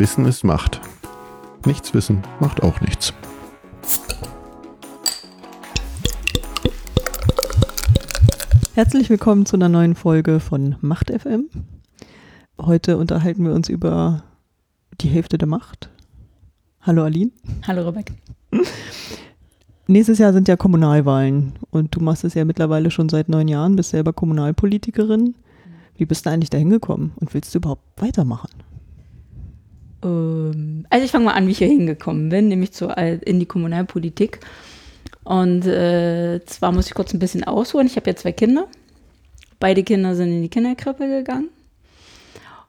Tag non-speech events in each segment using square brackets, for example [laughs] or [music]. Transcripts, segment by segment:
Wissen ist Macht. Nichts wissen macht auch nichts. Herzlich willkommen zu einer neuen Folge von Macht FM. Heute unterhalten wir uns über die Hälfte der Macht. Hallo Aline. Hallo Rebecca. Nächstes Jahr sind ja Kommunalwahlen und du machst es ja mittlerweile schon seit neun Jahren, bist selber Kommunalpolitikerin. Wie bist du eigentlich da hingekommen und willst du überhaupt weitermachen? Ähm, also ich fange mal an, wie ich hier hingekommen bin, nämlich zu, in die Kommunalpolitik. Und äh, zwar muss ich kurz ein bisschen ausholen. Ich habe ja zwei Kinder. Beide Kinder sind in die Kinderkrippe gegangen.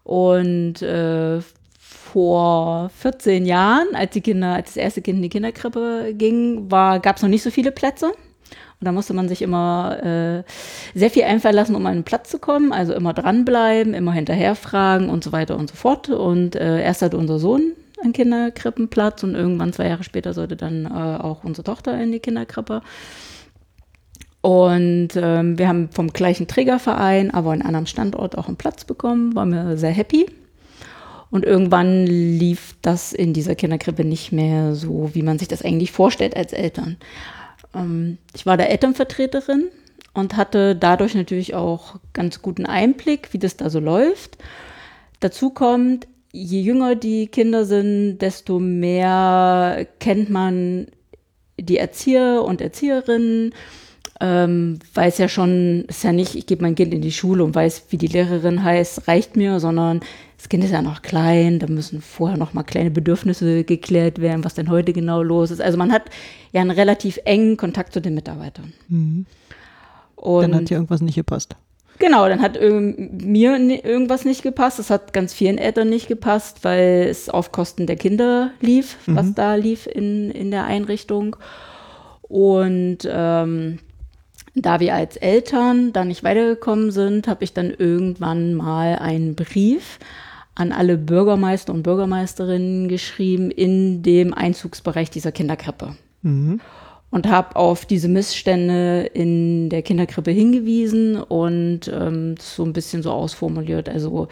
Und äh, vor 14 Jahren, als die Kinder, als das erste Kind in die Kinderkrippe ging, gab es noch nicht so viele Plätze. Und da musste man sich immer äh, sehr viel einfallen lassen, um an den Platz zu kommen. Also immer dranbleiben, immer hinterher fragen und so weiter und so fort. Und äh, erst hatte unser Sohn einen Kinderkrippenplatz und irgendwann zwei Jahre später sollte dann äh, auch unsere Tochter in die Kinderkrippe. Und ähm, wir haben vom gleichen Trägerverein, aber an einem anderen Standort auch einen Platz bekommen, waren wir sehr happy. Und irgendwann lief das in dieser Kinderkrippe nicht mehr so, wie man sich das eigentlich vorstellt als Eltern. Ähm, ich war da Elternvertreterin und hatte dadurch natürlich auch ganz guten Einblick, wie das da so läuft. Dazu kommt, je jünger die Kinder sind, desto mehr kennt man die Erzieher und Erzieherinnen, ähm, weiß ja schon, ist ja nicht, ich gebe mein Kind in die Schule und weiß, wie die Lehrerin heißt, reicht mir, sondern das Kind ist ja noch klein, da müssen vorher noch mal kleine Bedürfnisse geklärt werden, was denn heute genau los ist. Also man hat ja einen relativ engen Kontakt zu den Mitarbeitern. Mhm. Dann hat dir irgendwas nicht gepasst. Genau, dann hat mir irgendwas nicht gepasst. Das hat ganz vielen Eltern nicht gepasst, weil es auf Kosten der Kinder lief, mhm. was da lief in, in der Einrichtung. Und ähm, da wir als Eltern da nicht weitergekommen sind, habe ich dann irgendwann mal einen Brief an alle Bürgermeister und Bürgermeisterinnen geschrieben in dem Einzugsbereich dieser Kinderkrippe. Mhm. Und habe auf diese Missstände in der Kinderkrippe hingewiesen und ähm, so ein bisschen so ausformuliert. Also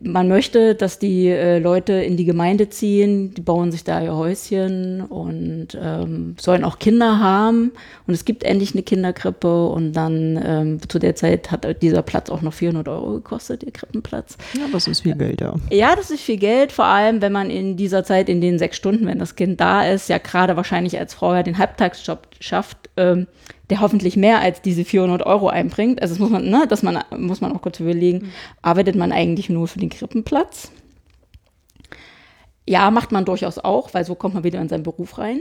man möchte, dass die äh, Leute in die Gemeinde ziehen, die bauen sich da ihr Häuschen und ähm, sollen auch Kinder haben. Und es gibt endlich eine Kinderkrippe und dann ähm, zu der Zeit hat dieser Platz auch noch 400 Euro gekostet, ihr Krippenplatz. Ja, das ist viel Geld, ja. Ja, das ist viel Geld, vor allem wenn man in dieser Zeit, in den sechs Stunden, wenn das Kind da ist, ja gerade wahrscheinlich als Frau ja den Halbtagsjob schafft, ähm, der hoffentlich mehr als diese 400 Euro einbringt. Also das muss man, ne, das man, muss man auch kurz überlegen. Mhm. Arbeitet man eigentlich nur für den Krippenplatz? Ja, macht man durchaus auch, weil so kommt man wieder in seinen Beruf rein.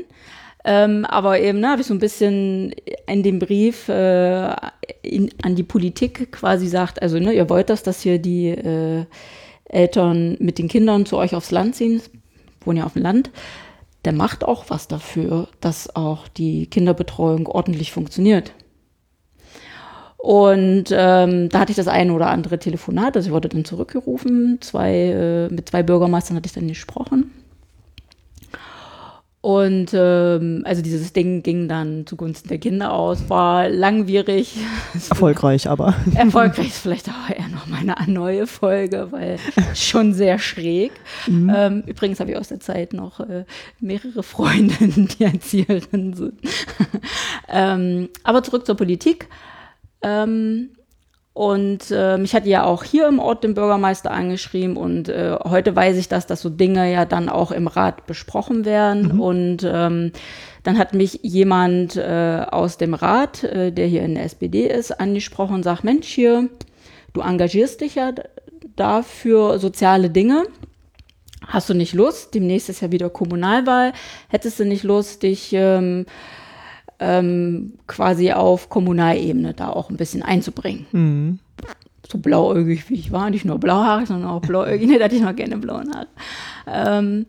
Ähm, aber eben, ne, habe ich so ein bisschen in dem Brief äh, in, an die Politik quasi sagt, also ne, ihr wollt das, dass hier die äh, Eltern mit den Kindern zu euch aufs Land ziehen, wohnen ja auf dem Land der macht auch was dafür, dass auch die Kinderbetreuung ordentlich funktioniert. Und ähm, da hatte ich das eine oder andere Telefonat, also ich wurde dann zurückgerufen, zwei, äh, mit zwei Bürgermeistern hatte ich dann gesprochen. Und ähm, also dieses Ding ging dann zugunsten der Kinder aus, war langwierig. [laughs] Erfolgreich aber. [laughs] Erfolgreich ist vielleicht auch eher noch meine neue Folge, weil schon sehr schräg. Mhm. Ähm, übrigens habe ich aus der Zeit noch äh, mehrere Freundinnen, die Erzieherinnen sind. [laughs] ähm, aber zurück zur Politik. Ähm, und äh, mich hat ja auch hier im Ort den Bürgermeister angeschrieben und äh, heute weiß ich, dass das so Dinge ja dann auch im Rat besprochen werden. Mhm. Und ähm, dann hat mich jemand äh, aus dem Rat, äh, der hier in der SPD ist, angesprochen und sagt, Mensch, hier, du engagierst dich ja da für soziale Dinge. Hast du nicht Lust? Demnächst ist ja wieder Kommunalwahl. Hättest du nicht Lust, dich ähm, ähm, quasi auf Kommunalebene da auch ein bisschen einzubringen. Mhm. So blauäugig wie ich war, nicht nur blauhaarig, sondern auch blauäugig. [laughs] Da hatte ich noch gerne blauen Haare. Ähm,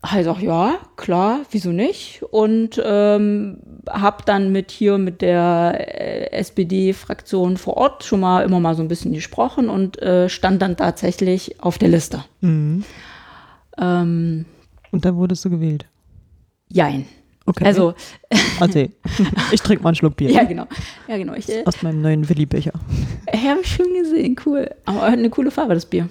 also ja, klar, wieso nicht? Und ähm, habe dann mit hier mit der äh, SPD-Fraktion vor Ort schon mal immer mal so ein bisschen gesprochen und äh, stand dann tatsächlich auf der Liste. Mhm. Ähm, und da wurdest du gewählt? Jein. Okay. Also, [laughs] also ich trinke mal einen Schluck Bier. ja, genau. Ja, genau. Ich, äh, Aus meinem neuen Willi-Becher. Ja, habe ich schon gesehen. Cool. Aber eine coole Farbe, das Bier.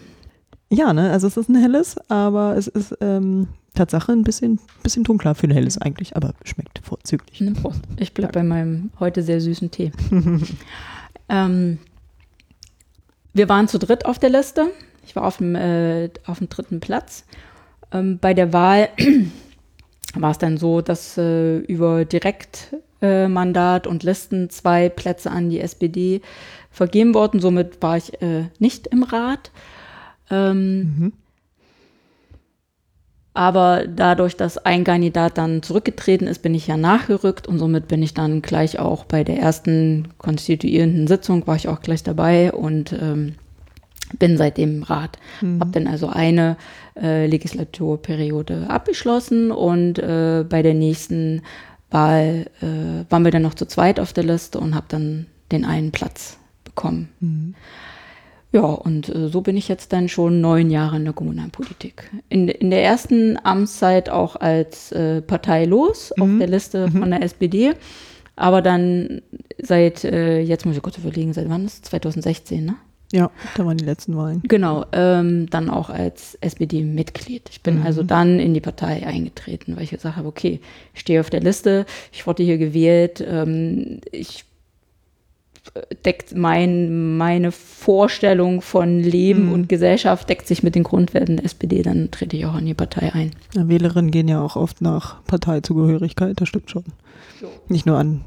Ja, ne? Also es ist ein helles, aber es ist ähm, Tatsache ein bisschen, bisschen dunkler für ein helles eigentlich, aber schmeckt vorzüglich. Ne, Prost. Ich bleibe bei meinem heute sehr süßen Tee. [laughs] ähm, wir waren zu dritt auf der Liste. Ich war auf dem, äh, auf dem dritten Platz. Ähm, bei der Wahl war es dann so, dass äh, über Direktmandat äh, und Listen zwei Plätze an die SPD vergeben wurden. Somit war ich äh, nicht im Rat. Ähm, mhm. Aber dadurch, dass ein Kandidat dann zurückgetreten ist, bin ich ja nachgerückt und somit bin ich dann gleich auch bei der ersten konstituierenden Sitzung, war ich auch gleich dabei und ähm, bin seitdem im Rat. Mhm. Habe dann also eine äh, Legislaturperiode abgeschlossen und äh, bei der nächsten Wahl äh, waren wir dann noch zu zweit auf der Liste und habe dann den einen Platz bekommen. Mhm. Ja, und äh, so bin ich jetzt dann schon neun Jahre in der Kommunalpolitik. In, in der ersten Amtszeit auch als äh, parteilos mhm. auf der Liste mhm. von der SPD, aber dann seit, äh, jetzt muss ich kurz überlegen, seit wann ist es? 2016, ne? Ja, da waren die letzten Wahlen. Genau, ähm, dann auch als SPD-Mitglied. Ich bin mhm. also dann in die Partei eingetreten, weil ich gesagt habe, okay, ich stehe auf der Liste, ich wurde hier gewählt, ähm, ich deckt mein, meine Vorstellung von Leben mhm. und Gesellschaft deckt sich mit den Grundwerten der SPD, dann trete ich auch in die Partei ein. Ja, Wählerinnen gehen ja auch oft nach Parteizugehörigkeit, das stimmt schon. So. Nicht nur an,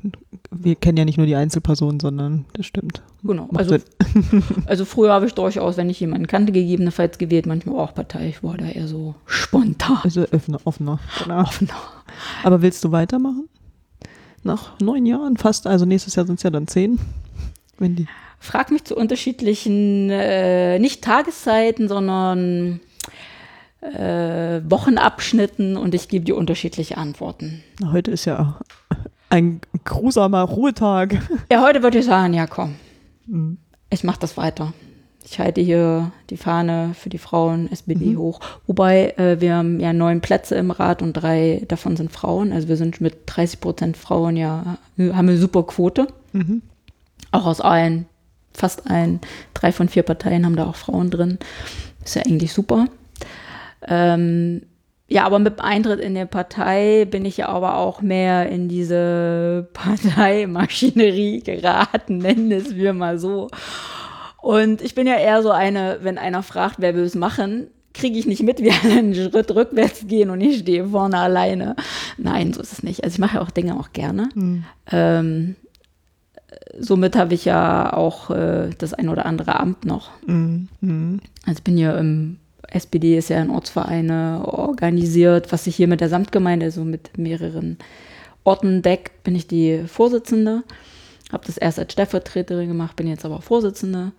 wir kennen ja nicht nur die Einzelpersonen, sondern das stimmt. Genau. Also, [laughs] [laughs] also, früher habe ich durchaus, wenn ich jemanden kannte, gegebenenfalls gewählt, manchmal auch Partei. Ich war da eher so spontan. Also offener. offener. Genau. offener. Aber willst du weitermachen? Nach neun Jahren fast, also nächstes Jahr sind es ja dann zehn. Wendy? Frag mich zu unterschiedlichen, äh, nicht Tageszeiten, sondern äh, Wochenabschnitten und ich gebe dir unterschiedliche Antworten. Heute ist ja ein grusamer Ruhetag. Ja, heute würde ich sagen, ja komm, mhm. ich mache das weiter. Ich halte hier die Fahne für die Frauen SPD mhm. hoch. Wobei äh, wir haben ja neun Plätze im Rat und drei davon sind Frauen. Also wir sind mit 30 Prozent Frauen ja, haben eine super Quote. Mhm. Auch aus allen, fast allen, drei von vier Parteien haben da auch Frauen drin. Ist ja eigentlich super. Ähm, ja, aber mit Eintritt in der Partei bin ich ja aber auch mehr in diese [laughs] Parteimaschinerie geraten, nennen es wir mal so. Und ich bin ja eher so eine, wenn einer fragt, wer will es machen, kriege ich nicht mit, wie [laughs] alle einen Schritt rückwärts gehen und ich stehe vorne alleine. Nein, so ist es nicht. Also ich mache ja auch Dinge auch gerne. Mhm. Ähm, somit habe ich ja auch äh, das ein oder andere Amt noch. Mhm. Also ich bin ja im SPD ist ja in Ortsvereine organisiert, was sich hier mit der Samtgemeinde, also mit mehreren Orten deckt, bin ich die Vorsitzende. Habe das erst als Stellvertreterin gemacht, bin jetzt aber Vorsitzende.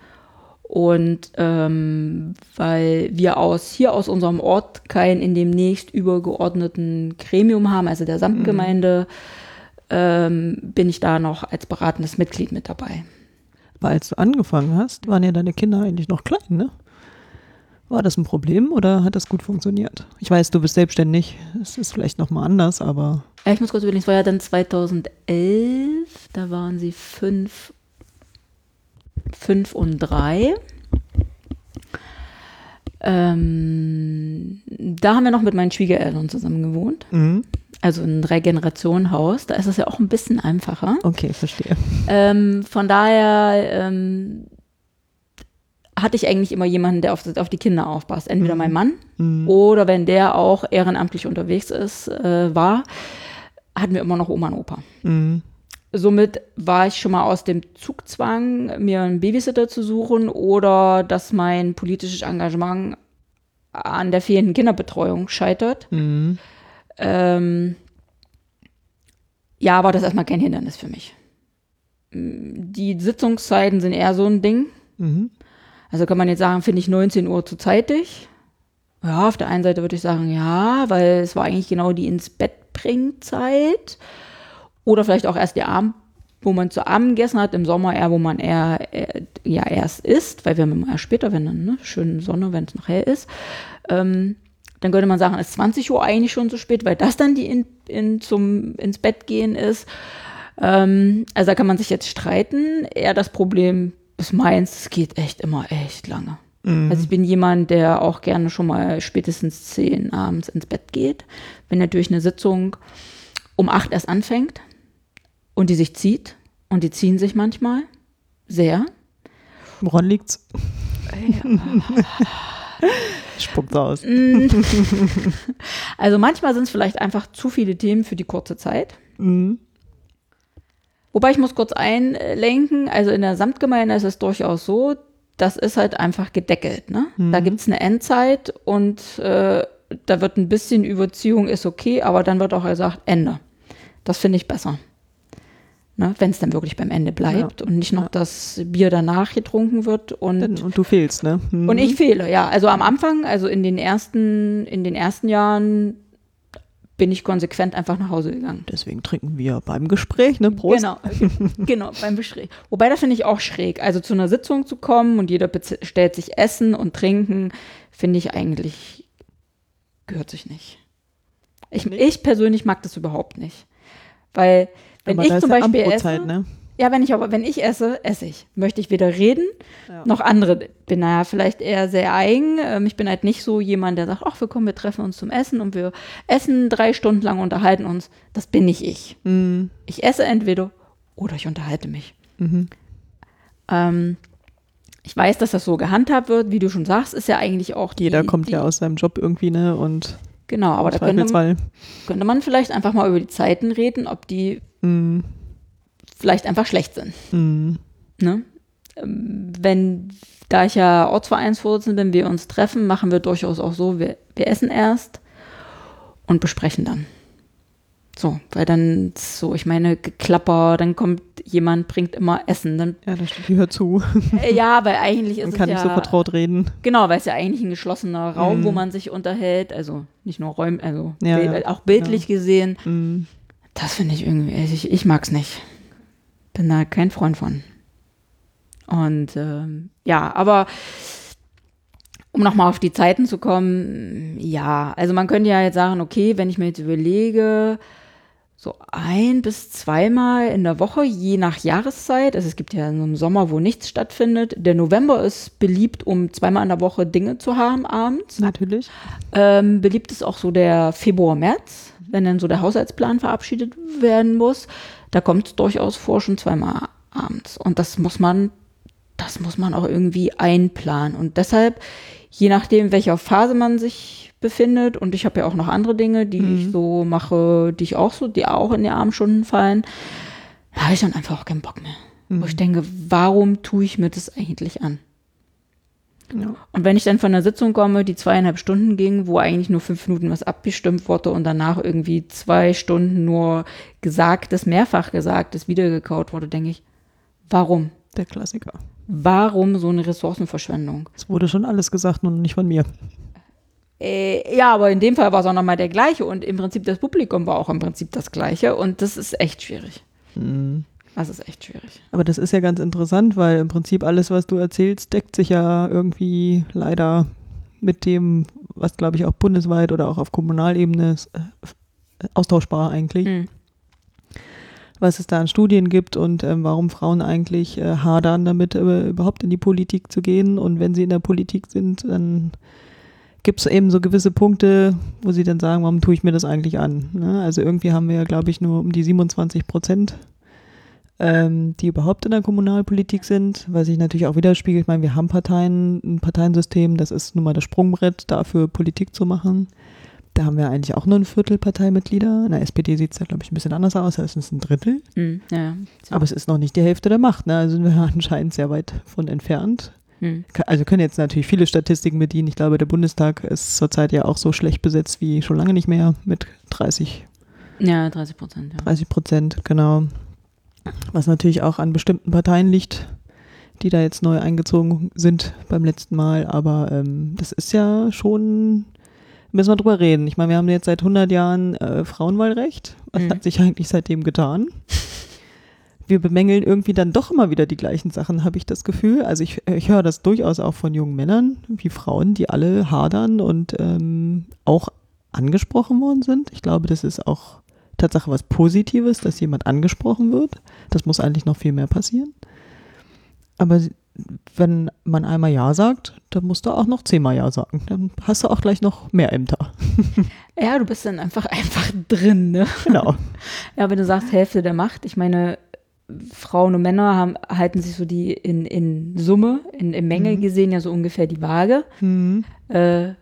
Und ähm, weil wir aus hier aus unserem Ort kein in dem nächst übergeordneten Gremium haben, also der Samtgemeinde, mhm ähm, bin ich da noch als beratendes Mitglied mit dabei. Aber als du angefangen hast, waren ja deine Kinder eigentlich noch klein, ne? War das ein Problem oder hat das gut funktioniert? Ich weiß, du bist selbstständig, es ist vielleicht nochmal anders, aber. Ich muss kurz überlegen, es war ja dann 2011, da waren sie fünf, fünf und drei. Ähm, da haben wir noch mit meinen Schwiegereltern zusammen gewohnt. Mhm also ein Drei-Generationen-Haus, da ist es ja auch ein bisschen einfacher. Okay, verstehe. Ähm, von daher ähm, hatte ich eigentlich immer jemanden, der auf, auf die Kinder aufpasst. Entweder mhm. mein Mann mhm. oder wenn der auch ehrenamtlich unterwegs ist, äh, war, hatten wir immer noch Oma und Opa. Mhm. Somit war ich schon mal aus dem Zugzwang, mir einen Babysitter zu suchen oder dass mein politisches Engagement an der fehlenden Kinderbetreuung scheitert. Mhm. Ähm, ja, war das erstmal kein Hindernis für mich. Die Sitzungszeiten sind eher so ein Ding. Mhm. Also kann man jetzt sagen, finde ich 19 Uhr zu zeitig. Ja, auf der einen Seite würde ich sagen, ja, weil es war eigentlich genau die ins Bett bringzeit. Oder vielleicht auch erst der Abend, wo man zu Abend gegessen hat, im Sommer eher, wo man eher, eher ja erst isst, weil wir haben immer erst später, wenn dann, ne, schöne Sonne, wenn es noch hell ist. Ähm, dann könnte man sagen, ist 20 Uhr eigentlich schon zu spät, weil das dann die in, in zum ins Bett gehen ist. Ähm, also da kann man sich jetzt streiten. Eher das Problem ist meins, es geht echt immer echt lange. Mhm. Also ich bin jemand, der auch gerne schon mal spätestens zehn abends ins Bett geht. Wenn natürlich eine Sitzung um acht erst anfängt und die sich zieht und die ziehen sich manchmal sehr. Woran liegt's? [laughs] [laughs] Spuckt aus. Mm. [laughs] Also manchmal sind es vielleicht einfach zu viele Themen für die kurze Zeit. Mhm. Wobei ich muss kurz einlenken, also in der Samtgemeinde ist es durchaus so, das ist halt einfach gedeckelt. Ne? Da gibt es eine Endzeit und äh, da wird ein bisschen Überziehung ist okay, aber dann wird auch gesagt, Ende. Das finde ich besser. Ne? Wenn es dann wirklich beim Ende bleibt und nicht noch Ja. das Bier danach getrunken wird und Und du fehlst, ne? Mhm. und ich fehle, ja. Also am Anfang, also in den ersten, in den ersten Jahren bin ich konsequent einfach nach Hause gegangen. Deswegen trinken wir beim Gespräch, ne? Prost. Genau, [laughs] genau, beim Gespräch. Wobei, das finde ich auch schräg. Also zu einer Sitzung zu kommen und jeder bestellt sich Essen und Trinken, finde ich eigentlich, gehört sich nicht. Ich, Nicht? ich persönlich mag das überhaupt nicht. Weil, wenn Aber ich zum ja Beispiel Abendbrotzeit, esse, ne? ja, wenn ich aber, wenn ich esse, esse ich. Möchte ich weder reden, Ja. noch andere. Bin naja vielleicht eher sehr eigen. Ähm, Ich bin halt nicht so jemand, der sagt, ach, wir kommen, wir treffen uns zum Essen und wir essen drei Stunden lang, unterhalten uns. Das bin nicht ich. Mhm. Ich esse entweder oder ich unterhalte mich. Mhm. Ähm, ich weiß, dass das so gehandhabt wird, wie du schon sagst, ist ja eigentlich auch die, Jeder kommt die, ja aus seinem Job irgendwie, ne? Und Genau, aber da könnte man, könnte man vielleicht einfach mal über die Zeiten reden, ob die Mhm. vielleicht einfach schlecht sind. Mhm. Ne? Ähm, Wenn, da ich ja Ortsvereinsvorsitzende bin, wir uns treffen, machen wir durchaus auch so, wir, wir essen erst und besprechen dann. So, weil dann so, ich meine, Geklapper, dann kommt jemand, bringt immer Essen. Dann, Ja, da steht die hör zu. äh, ja, weil eigentlich ist Man es kann ja, nicht so vertraut reden. Genau, weil es ja eigentlich ein geschlossener Raum, Mhm. wo man sich unterhält, also nicht nur Räume, also Ja, bild- ja. auch bildlich gesehen. Mhm. Das finde ich irgendwie, ich, ich mag es nicht. Bin da kein Freund von. Und ähm, ja, aber um nochmal auf die Zeiten zu kommen, ja, also man könnte ja jetzt sagen, okay, wenn ich mir jetzt überlege, so ein bis zweimal in der Woche, je nach Jahreszeit. Also es gibt ja so einen Sommer, wo nichts stattfindet. Der November ist beliebt, um zweimal in der Woche Dinge zu haben abends. Natürlich. Ähm, beliebt ist auch so der Februar, März, wenn dann so der Haushaltsplan verabschiedet werden muss. Da kommt es durchaus vor, schon zweimal abends. Und das muss man, das muss man auch irgendwie einplanen. Und deshalb, je nachdem, in welcher Phase man sich befindet, und ich habe ja auch noch andere Dinge, die Mhm. ich so mache, die ich auch so, die auch in die Abendstunden fallen, da habe ich dann einfach auch keinen Bock mehr. Wo ich denke, warum tue ich mir das eigentlich an? Ja. Und wenn ich dann von der Sitzung komme, die zweieinhalb Stunden ging, wo eigentlich nur fünf Minuten was abgestimmt wurde und danach irgendwie zwei Stunden nur Gesagtes, mehrfach Gesagtes wiedergekaut wurde, denke ich, warum? Der Klassiker. Warum so eine Ressourcenverschwendung? Es wurde schon alles gesagt, nur nicht von mir. Äh, ja, aber in dem Fall war es auch nochmal der gleiche und im Prinzip das Publikum war auch im Prinzip das gleiche und das ist echt schwierig. Mhm. Das ist echt schwierig. Aber das ist ja ganz interessant, weil im Prinzip alles, was du erzählst, deckt sich ja irgendwie leider mit dem, was glaube ich auch bundesweit oder auch auf Kommunalebene ist, äh, austauschbar eigentlich, Hm. was es da an Studien gibt und ähm, warum Frauen eigentlich äh, hadern damit, äh, überhaupt in die Politik zu gehen. Und wenn sie in der Politik sind, dann gibt es eben so gewisse Punkte, wo sie dann sagen, warum tue ich mir das eigentlich an? Ne? Also irgendwie haben wir ja, glaube ich, nur um die 27 Prozent ähm, die überhaupt in der Kommunalpolitik sind, was sich natürlich auch widerspiegelt. Ich meine, wir haben Parteien, ein Parteiensystem, das ist nun mal das Sprungbrett, dafür Politik zu machen. Da haben wir eigentlich auch nur ein Viertel Parteimitglieder. In der SPD sieht es ja, glaube ich, ein bisschen anders aus, da ist es ein Drittel. Hm, ja. So. Aber es ist noch nicht die Hälfte der Macht. Ne? Also sind wir [laughs] anscheinend sehr weit von entfernt. Ka- Also können jetzt natürlich viele Statistiken bedienen. Ich glaube, der Bundestag ist zurzeit ja auch so schlecht besetzt wie schon lange nicht mehr mit 30 Ja, 30 Prozent. Ja. 30 Prozent, genau. Was natürlich auch an bestimmten Parteien liegt, die da jetzt neu eingezogen sind beim letzten Mal. Aber ähm, das ist ja schon, müssen wir drüber reden. Ich meine, wir haben jetzt seit 100 Jahren äh, Frauenwahlrecht. Was Mhm. hat sich eigentlich seitdem getan? [laughs] Wir bemängeln irgendwie dann doch immer wieder die gleichen Sachen, habe ich das Gefühl. Also ich, ich höre das durchaus auch von jungen Männern wie Frauen, die alle hadern und ähm, auch angesprochen worden sind. Ich glaube, das ist auch Tatsache was Positives, dass jemand angesprochen wird. Das muss eigentlich noch viel mehr passieren. Aber wenn man einmal Ja sagt, dann musst du auch noch zehnmal Ja sagen. Dann hast du auch gleich noch mehr Ämter. [laughs] Ja, du bist dann einfach, einfach drin, ne? Genau. [laughs] Ja, wenn du sagst Hälfte der Macht, ich meine, Frauen und Männer haben, halten sich so die in, in Summe, in, in Menge Mhm. gesehen ja so ungefähr die Waage. Mhm. Äh,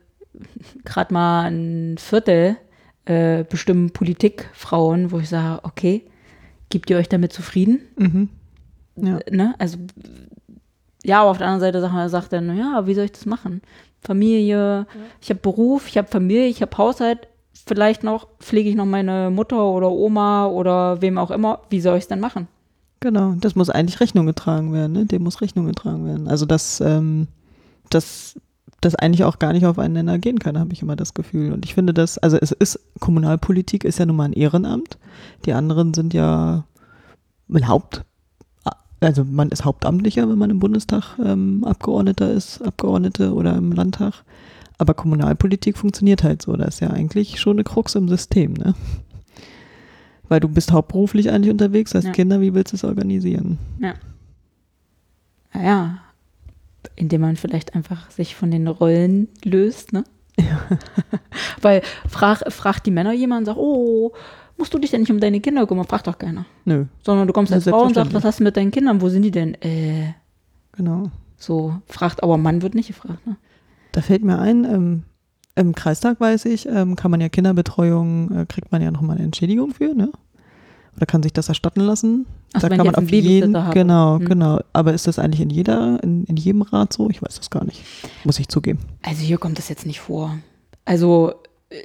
Gerade mal ein Viertel äh, bestimmen Politikfrauen, wo ich sage, okay, gebt ihr euch damit zufrieden? Mhm. Ja. Ne? Also, ja, aber auf der anderen Seite sagt man, sagt dann, ja, wie soll ich das machen? Familie, ich habe Beruf, ich habe Familie, ich habe Haushalt, vielleicht noch pflege ich noch meine Mutter oder Oma oder wem auch immer. Wie soll ich es denn machen? Genau, das muss eigentlich Rechnung getragen werden, ne? Dem muss Rechnung getragen werden. Also dass ähm, das, das eigentlich auch gar nicht auf einen Nenner gehen kann, habe ich immer das Gefühl. Und ich finde das, also es ist, Kommunalpolitik ist ja nun mal ein Ehrenamt. Die anderen sind ja ein Haupt, also man ist Hauptamtlicher, wenn man im Bundestag ähm, Abgeordneter ist, Abgeordnete oder im Landtag. Aber Kommunalpolitik funktioniert halt so. Das ist ja eigentlich schon eine Krux im System, ne? Weil du bist hauptberuflich eigentlich unterwegs, hast Ja. Kinder, wie willst du es organisieren? Naja, indem man vielleicht einfach sich von den Rollen löst, ne? [laughs] Weil frag, fragt die Männer jemand und sagt, oh, musst du dich denn nicht um deine Kinder kümmern? Fragt doch keiner. Nö, Sondern du kommst Ja, als Frau und sagst, was hast du mit deinen Kindern? Wo sind die denn? Äh, genau. so, fragt, aber Mann wird nicht gefragt, ne? Da fällt mir ein, ähm, im Kreistag weiß ich, ähm, kann man ja Kinderbetreuung, äh, kriegt man ja nochmal eine Entschädigung für, ne? Oder kann sich das erstatten lassen? Ach, da wenn kann man auf jeden, habe. genau, Hm. genau. Aber ist das eigentlich in jeder, in, in jedem Rat so? Ich weiß das gar nicht. Muss ich zugeben. Also hier kommt das jetzt nicht vor. Also äh,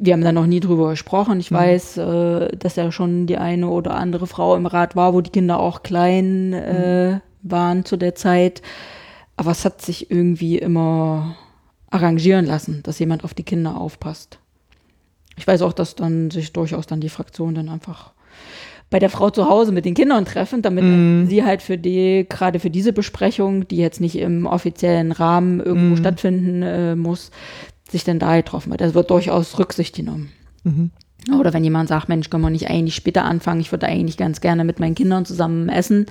wir haben da noch nie drüber gesprochen. Ich Mhm. weiß, äh, dass ja schon die eine oder andere Frau im Rat war, wo die Kinder auch klein äh, waren zu der Zeit. Aber es hat sich irgendwie immer arrangieren lassen, dass jemand auf die Kinder aufpasst. Ich weiß auch, dass dann sich durchaus dann die Fraktionen dann einfach bei der Frau zu Hause mit den Kindern treffen, damit Mhm. sie halt für die, gerade für diese Besprechung, die jetzt nicht im offiziellen Rahmen irgendwo Mhm. stattfinden äh, muss, sich dann da getroffen wird. Da wird durchaus Rücksicht genommen. Mhm. Oder wenn jemand sagt, Mensch, können wir nicht eigentlich später anfangen? Ich würde eigentlich ganz gerne mit meinen Kindern zusammen essen.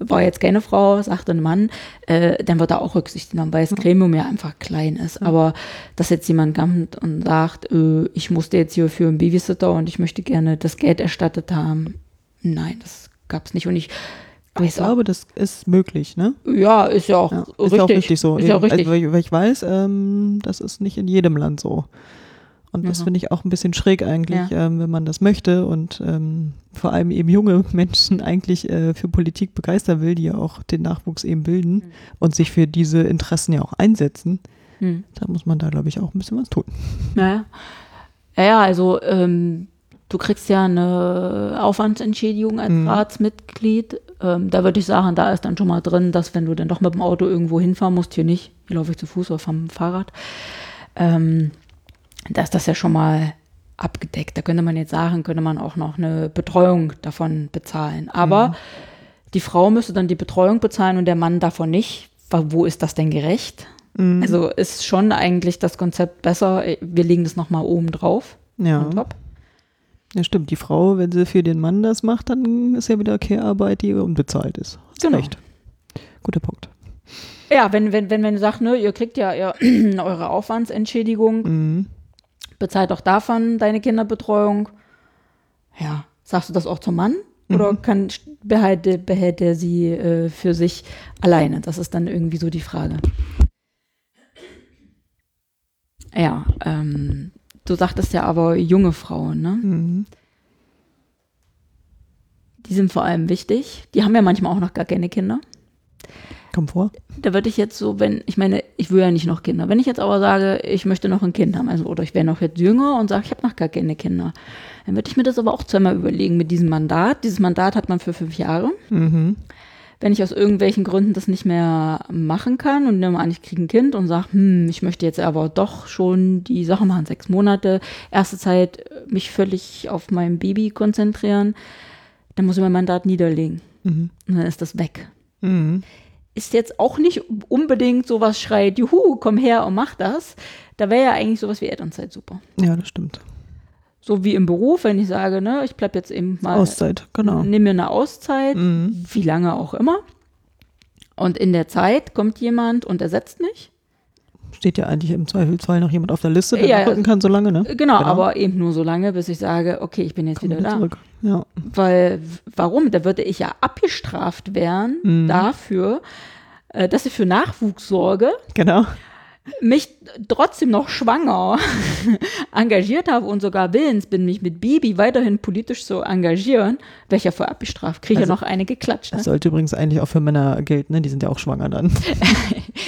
War jetzt keine Frau, sagte ein Mann, äh, dann wird da auch Rücksicht genommen, weil das Gremium ja einfach klein ist. Aber dass jetzt jemand kommt und sagt, äh, ich musste jetzt hier für einen Babysitter und ich möchte gerne das Geld erstattet haben, nein, das gab es nicht. Und ich Ich weiß auch, glaube, das ist möglich, ne? ja, ist ja auch Ja, richtig. ist ja auch richtig so. Ist ja auch Eben, richtig. Also, weil, ich, weil ich weiß, ähm, das ist nicht in jedem Land so. Und das Mhm. finde ich auch ein bisschen schräg eigentlich, ähm, wenn man das möchte und ähm, vor allem eben junge [laughs] Menschen eigentlich äh, für Politik begeistern will, die ja auch den Nachwuchs eben bilden Mhm. und sich für diese Interessen ja auch einsetzen. Hm. Da muss man da, glaube ich, auch ein bisschen was tun. Ja, ja, ja also ähm, du kriegst ja eine Aufwandsentschädigung als Mhm. Ratsmitglied. Ähm, da würde ich sagen, da ist dann schon mal drin, dass wenn du dann doch mit dem Auto irgendwo hinfahren musst, hier nicht, hier laufe ich zu Fuß oder vom Fahrrad, ähm, da ist das ja schon mal abgedeckt. Da könnte man jetzt sagen, könnte man auch noch eine Betreuung davon bezahlen. Aber die Frau müsste dann die Betreuung bezahlen und der Mann davon nicht. Wo ist das denn gerecht? Mhm. Also ist schon eigentlich das Konzept besser. Wir legen das nochmal oben drauf. ja. top. ja, stimmt. Die Frau, wenn sie für den Mann das macht, dann ist ja wieder Care-Arbeit, die unbezahlt ist. Hast Genau. recht. Guter Punkt. Ja, wenn, wenn, wenn, wenn du sagst, ne, ihr kriegt ja, ja [clears throat] eure Aufwandsentschädigung, Mhm. Bezahlt auch davon deine Kinderbetreuung. Ja, sagst du das auch zum Mann? Oder kann, behält, er- behält er sie äh, für sich alleine? Das ist dann irgendwie so die Frage. Ja, ähm, du sagtest ja aber junge Frauen, ne? Mhm. Die sind vor allem wichtig. Die haben ja manchmal auch noch gar keine Kinder. Komm vor. Da würde ich jetzt so, wenn, ich meine, ich will ja nicht noch Kinder. Wenn ich jetzt aber sage, ich möchte noch ein Kind haben, also, oder ich wäre noch jetzt jünger und sage, ich habe noch gar keine Kinder, dann würde ich mir das aber auch zweimal überlegen mit diesem Mandat. Dieses Mandat hat man für fünf Jahre. Mhm. Wenn ich aus irgendwelchen Gründen das nicht mehr machen kann und nehme an, ich kriege ein Kind und sage, hm, ich möchte jetzt aber doch schon die Sache machen, sechs Monate, erste Zeit äh, mich völlig auf mein Baby konzentrieren, dann muss ich mein Mandat niederlegen. Mhm. Und dann ist das weg Mhm. Ist jetzt auch nicht unbedingt sowas schreit, juhu, komm her und mach das. Da wäre ja eigentlich sowas wie Elternzeit super. Ja, das stimmt. So wie im Beruf, wenn ich sage, ne, ich bleib jetzt eben mal, Auszeit, genau. nimm mir eine Auszeit, Mhm. wie lange auch immer. Und in der Zeit kommt jemand und ersetzt mich. Steht ja eigentlich im Zweifelsfall noch jemand auf der Liste, der Ja, nachrücken kann, so lange, ne? Genau, aber eben nur so lange, bis ich sage, okay, ich bin jetzt Komm wieder wieder da. zurück. Ja. Weil, warum? Da würde ich ja abgestraft werden Mhm. dafür, äh, dass ich für Nachwuchs sorge, Genau. Mich trotzdem noch schwanger [laughs] engagiert habe und sogar willens bin, mich mit Baby weiterhin politisch zu engagieren, wäre ich ja voll abgestraft. Kriege Also- ja noch eine geklatscht. Ne? Das sollte übrigens eigentlich auch für Männer gelten, ne? Die sind ja auch schwanger dann. [laughs]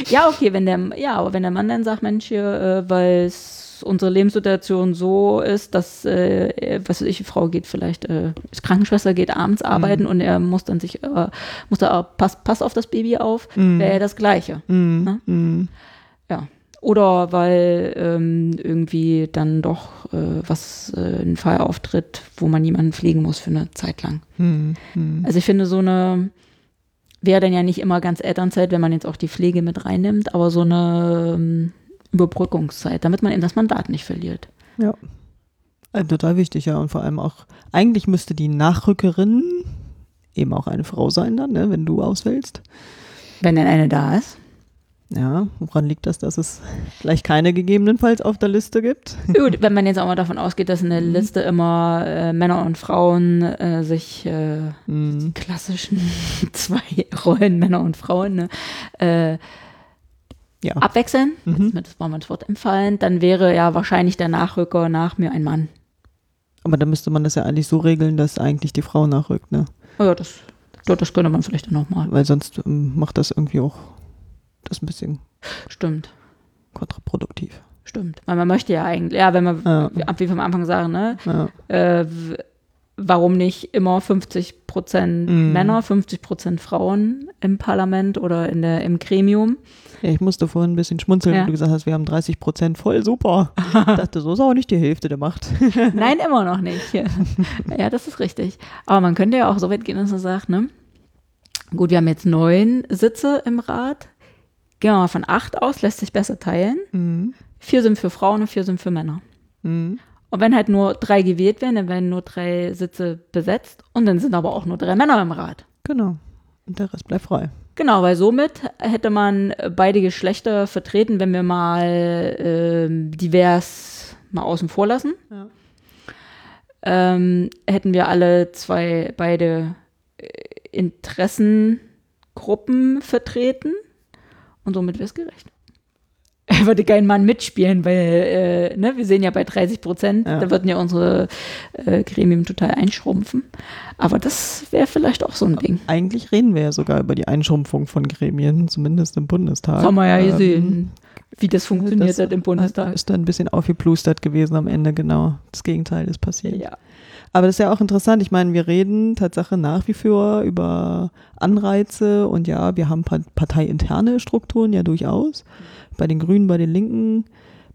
Ja, okay, wenn der, ja, aber wenn der Mann dann sagt, Mensch, hier, äh, weil es unsere Lebenssituation so ist, dass, äh, was weiß ich, die Frau geht vielleicht, äh, ist Krankenschwester, geht abends arbeiten und er muss dann sich, äh, muss da, auch, pass, pass auf das Baby auf, wäre ja das Gleiche. Mhm. Ne? Ja. Oder weil ähm, irgendwie dann doch äh, was, äh, ein Fall auftritt, wo man jemanden pflegen muss für eine Zeit lang. Mhm. Mhm. Also ich finde so eine, wäre dann ja nicht immer ganz Elternzeit, wenn man jetzt auch die Pflege mit reinnimmt, aber so eine ähm, Überbrückungszeit, damit man eben das Mandat nicht verliert. Ja. Also total wichtig, ja. Und vor allem auch, eigentlich müsste die Nachrückerin eben auch eine Frau sein dann, ne, wenn du ausfällst. Wenn denn eine da ist. Ja, woran liegt das, dass es vielleicht keine gegebenenfalls auf der Liste gibt? Gut, wenn man jetzt auch mal davon ausgeht, dass in der Liste immer äh, Männer und Frauen äh, sich äh, Mhm. klassischen [laughs] zwei Rollen, Männer und Frauen, ne, äh, Ja. abwechseln, Mhm. mir das war das Wort empfallen, dann wäre ja wahrscheinlich der Nachrücker nach mir ein Mann. Aber dann müsste man das ja eigentlich so regeln, dass eigentlich die Frau nachrückt, ne? Ja, das, das könnte man vielleicht dann nochmal. Weil sonst ähm, macht das irgendwie auch das ein bisschen Stimmt. kontraproduktiv. Stimmt. Weil man möchte ja eigentlich, ja, wenn man, Ja. ab wie vom Anfang sagen, ne, Ja. äh, warum nicht immer 50 Prozent Mhm. Männer, 50 Prozent Frauen im Parlament oder in der, im Gremium? ja, ich musste vorhin ein bisschen schmunzeln, Ja. weil du gesagt hast, wir haben 30 Prozent voll super. [laughs] Ich dachte, so ist auch nicht die Hälfte der Macht. [laughs] Nein, immer noch nicht. [laughs] ja, das ist richtig. Aber man könnte ja auch so weit gehen, dass man sagt, ne, gut, wir haben jetzt neun Sitze im Rat. Gehen wir mal von acht aus, lässt sich besser teilen. Mhm. Vier sind für Frauen und vier sind für Männer. Mhm. Und wenn halt nur drei gewählt werden, dann werden nur drei Sitze besetzt und dann sind aber auch nur drei Männer im Rat. Genau. Und der Rest bleibt frei. Genau, weil somit hätte man beide Geschlechter vertreten, wenn wir mal ähm, divers mal außen vor lassen. Ja. Ähm, hätten wir alle zwei, beide äh, Interessengruppen vertreten und somit wäre es gerecht. Er würde kein Mann mitspielen, weil äh, ne, wir sehen ja bei 30 Prozent, Ja. da würden ja unsere äh, Gremien total einschrumpfen. Aber das wäre vielleicht auch so ein Ding. Eigentlich reden wir ja sogar über die Einschrumpfung von Gremien, zumindest im Bundestag. Das haben wir ja Ähm, gesehen, wie das funktioniert das hat im Bundestag. Ist dann ein bisschen aufgeplustert gewesen am Ende, genau. Das Gegenteil ist passiert. Ja. Aber das ist ja auch interessant. Ich meine, wir reden Tatsache nach wie vor über Anreize und ja, wir haben pa- parteiinterne Strukturen ja durchaus. Bei den Grünen, bei den Linken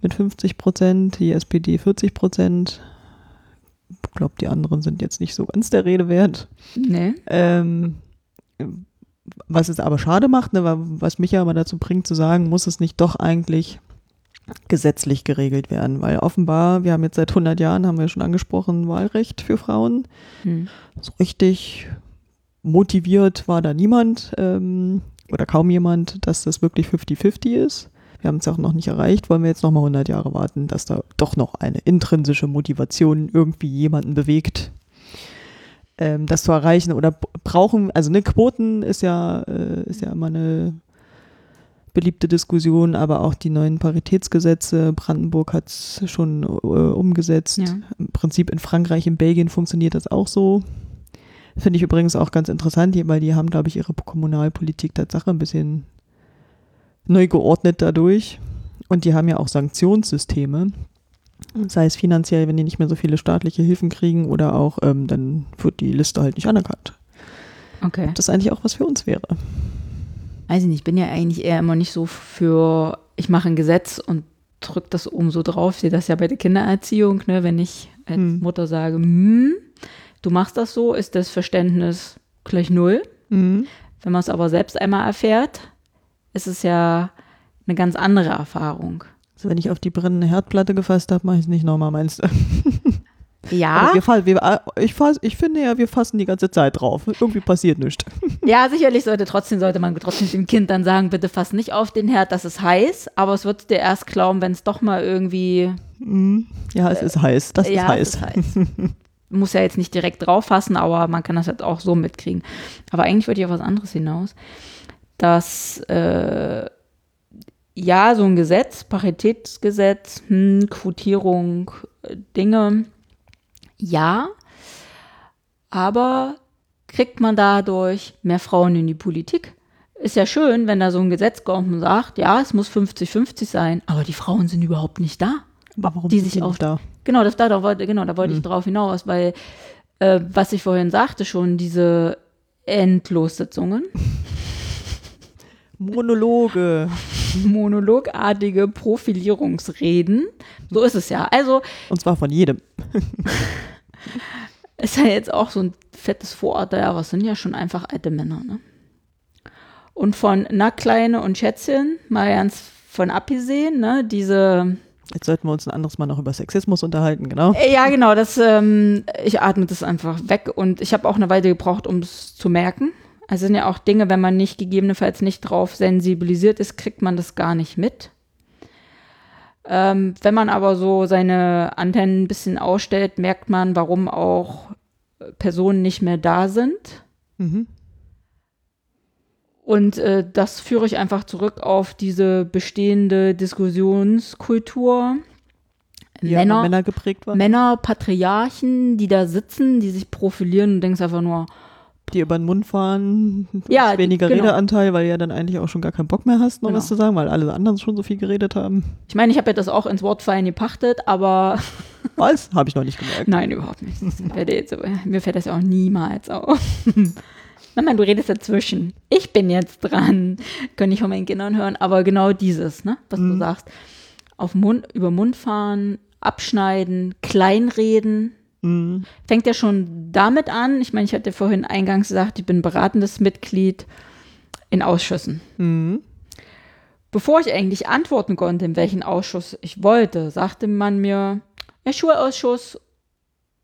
mit 50 Prozent, die SPD 40 Prozent. Ich glaube, die anderen sind jetzt nicht so ganz der Rede wert. Nee. Ähm, was es aber schade macht, ne, wa- was mich ja immer dazu bringt zu sagen, muss es nicht doch eigentlich gesetzlich geregelt werden, weil offenbar, wir haben jetzt seit 100 Jahren, haben wir schon angesprochen, Wahlrecht für Frauen. Hm. So richtig motiviert war da niemand ähm, oder kaum jemand, dass das wirklich 50-50 ist. Wir haben es auch noch nicht erreicht, wollen wir jetzt noch mal 100 Jahre warten, dass da doch noch eine intrinsische Motivation irgendwie jemanden bewegt, ähm, das zu erreichen oder brauchen, also ne, Quoten ist ja, äh, ist ja immer eine beliebte Diskussion, aber auch die neuen Paritätsgesetze, Brandenburg hat es schon äh, umgesetzt. Ja. Im Prinzip in Frankreich, in Belgien funktioniert das auch so. Finde ich übrigens auch ganz interessant, weil die haben, glaube ich, ihre Kommunalpolitik Tatsache ein bisschen neu geordnet dadurch. Und die haben ja auch Sanktionssysteme. Sei es finanziell, wenn die nicht mehr so viele staatliche Hilfen kriegen oder auch, ähm, dann wird die Liste halt nicht anerkannt. Okay. Das eigentlich auch was für uns wäre. Weiß ich nicht, ich bin ja eigentlich eher immer nicht so für, ich mache ein Gesetz und drücke das oben so drauf. Ich sehe das ja bei der Kindererziehung, ne? wenn ich als Hm. Mutter sage, hm, du machst das so, ist das Verständnis gleich null. Mhm. Wenn man es aber selbst einmal erfährt, ist es ja eine ganz andere Erfahrung. Also wenn ich auf die brennende Herdplatte gefasst habe, mache ich es nicht nochmal, meinst du? [laughs] Ja, wir, wir, äh, ich, ich finde ja, wir fassen die ganze Zeit drauf. Irgendwie passiert nichts. [laughs] ja, sicherlich sollte trotzdem, sollte man trotzdem dem Kind dann sagen, bitte fass nicht auf den Herd, das ist heiß, aber es wird dir erst glauben, wenn es doch mal irgendwie Mhm. Ja, es ist heiß. Das ja, ist es heiß. ist heiß. [laughs] Muss ja jetzt nicht direkt drauf fassen, aber man kann das halt auch so mitkriegen. Aber eigentlich wollte ich auf was anderes hinaus. Dass, äh, ja, so ein Gesetz, Paritätsgesetz, hm, Quotierung, äh, Dinge, ja, aber kriegt man dadurch mehr Frauen in die Politik? Ist ja schön, wenn da so ein Gesetz kommt und sagt, ja, es muss 50-50 sein, aber die Frauen sind überhaupt nicht da. Aber warum die sind sich auch- da? Genau, das, da, da, wollte- genau, da wollte ich drauf hinaus, weil, äh, was ich vorhin sagte schon, diese Endlossitzungen, Monologe. [laughs] monologartige Profilierungsreden, so ist es ja. Also Und zwar von jedem. [laughs] ist ja jetzt auch so ein fettes Vorurteil, aber es sind ja schon einfach alte Männer, ne? Und von Na Kleine und Schätzchen, mal ganz von abgesehen, ne, diese Jetzt sollten wir uns ein anderes Mal noch über Sexismus unterhalten, genau. Äh, Ja, genau, das, ähm, ich atme das einfach weg und ich habe auch eine Weile gebraucht, um es zu merken. Also sind ja auch Dinge, wenn man nicht gegebenenfalls nicht drauf sensibilisiert ist, kriegt man das gar nicht mit. Ähm, wenn man aber so seine Antennen ein bisschen ausstellt, merkt man, warum auch Personen nicht mehr da sind. Mhm. Und äh, das führe ich einfach zurück auf diese bestehende Diskussionskultur. Die Männer, Männer, geprägt waren, Männer, Patriarchen, die da sitzen, die sich profilieren und denkst einfach nur, die über den Mund fahren. Ja, weniger genau. Redeanteil, weil du ja dann eigentlich auch schon gar keinen Bock mehr hast, noch Genau. was zu sagen, weil alle anderen schon so viel geredet haben. ich meine, ich habe ja das auch ins Wortfallen gepachtet, aber [laughs] Was? Habe ich noch nicht gemerkt. nein, überhaupt nicht. Jetzt, mir fällt das ja auch niemals auf. [laughs] Mama, du redest dazwischen. Ich bin jetzt dran. Könnte ich von meinen Kindern hören, aber genau dieses, ne, was du Mhm. sagst. Auf Mund, über Mund fahren, abschneiden, kleinreden, Mhm. fängt ja schon damit an. Ich meine, ich hatte vorhin eingangs gesagt, ich bin beratendes Mitglied in Ausschüssen. Mhm. Bevor ich eigentlich antworten konnte, in welchen Ausschuss ich wollte, sagte man mir, ja, Schulausschuss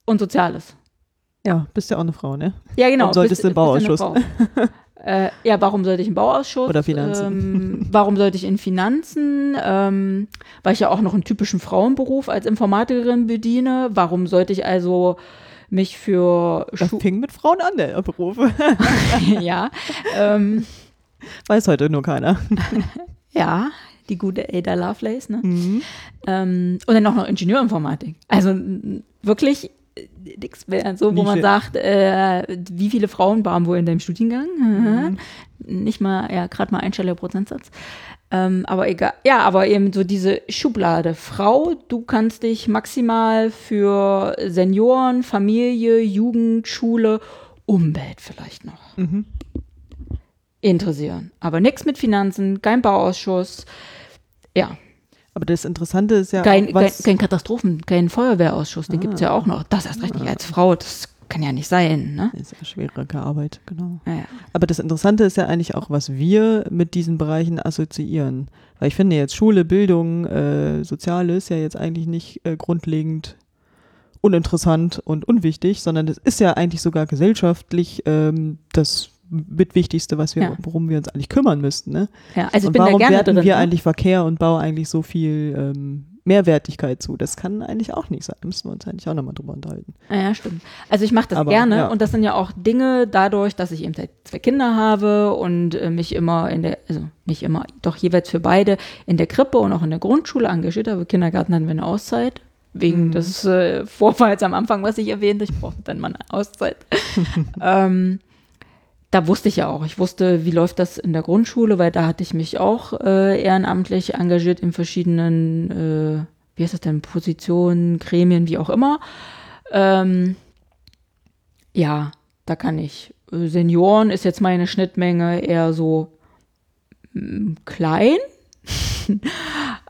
und Soziales. Ja, bist ja auch eine Frau, ne? Ja, genau. Warum solltest du im Bauausschuss? [laughs] äh, ja, warum sollte ich im Bauausschuss? Oder Finanzen. Ähm, warum sollte ich in Finanzen? Ähm, weil ich ja auch noch einen typischen Frauenberuf als Informatikerin bediene. Warum sollte ich also mich für Das Schu fing mit Frauen an, der Beruf. [laughs] ja, ähm, Weiß heute nur keiner. [laughs] ja, die gute Ada Lovelace, ne? Mhm. Ähm, und dann auch noch Ingenieurinformatik. Also wirklich nix mehr so, wo man sagt, äh, wie viele Frauen waren wohl in deinem Studiengang? [laughs] Mhm. Nicht mal, ja, gerade mal einstelliger Prozentsatz. Ähm, aber egal. Ja, aber eben so diese Schublade. Frau, du kannst dich maximal für Senioren, Familie, Jugend, Schule, Umwelt vielleicht noch Mhm. interessieren. Aber nichts mit Finanzen, kein Bauausschuss. Ja, Aber das Interessante ist ja, kein, auch, kein, was, kein Katastrophen, kein Feuerwehrausschuss, den Ah. gibt es ja auch noch. Das erst recht nicht als Frau, das kann ja nicht sein, ne? ist ja schwierige Arbeit, genau. Naja. Aber das Interessante ist ja eigentlich auch, was wir mit diesen Bereichen assoziieren. Weil ich finde jetzt Schule, Bildung, äh, Soziales ja jetzt eigentlich nicht äh, grundlegend uninteressant und unwichtig, sondern das ist ja eigentlich sogar gesellschaftlich ähm, das mitwichtigste, was wir, Ja. worum wir uns eigentlich kümmern müssten. Ne? Ja, also ich und bin da warum gerne werten drin. wir ne? eigentlich Verkehr und Bau eigentlich so viel ähm, Mehrwertigkeit zu? Das kann eigentlich auch nicht sein. Da müssen wir uns eigentlich auch nochmal drüber unterhalten. Ja, ja, stimmt. Also ich mache das Aber, gerne ja. und das sind ja auch Dinge dadurch, dass ich eben halt zwei Kinder habe und äh, mich immer in der, also nicht immer, doch jeweils für beide in der Krippe und auch in der Grundschule engagiert habe. Kindergarten hatten wir eine Auszeit. Wegen Mhm. des äh, Vorfalls am Anfang, was ich erwähnte, ich brauchte dann mal eine Auszeit. [laughs] ähm, da wusste ich ja auch, ich wusste, wie läuft das in der Grundschule, weil da hatte ich mich auch äh, ehrenamtlich engagiert in verschiedenen, äh, wie heißt das denn, Positionen, Gremien, wie auch immer. Ähm, ja, da kann ich. Äh, Senioren ist jetzt meine Schnittmenge eher so mm, klein, [laughs]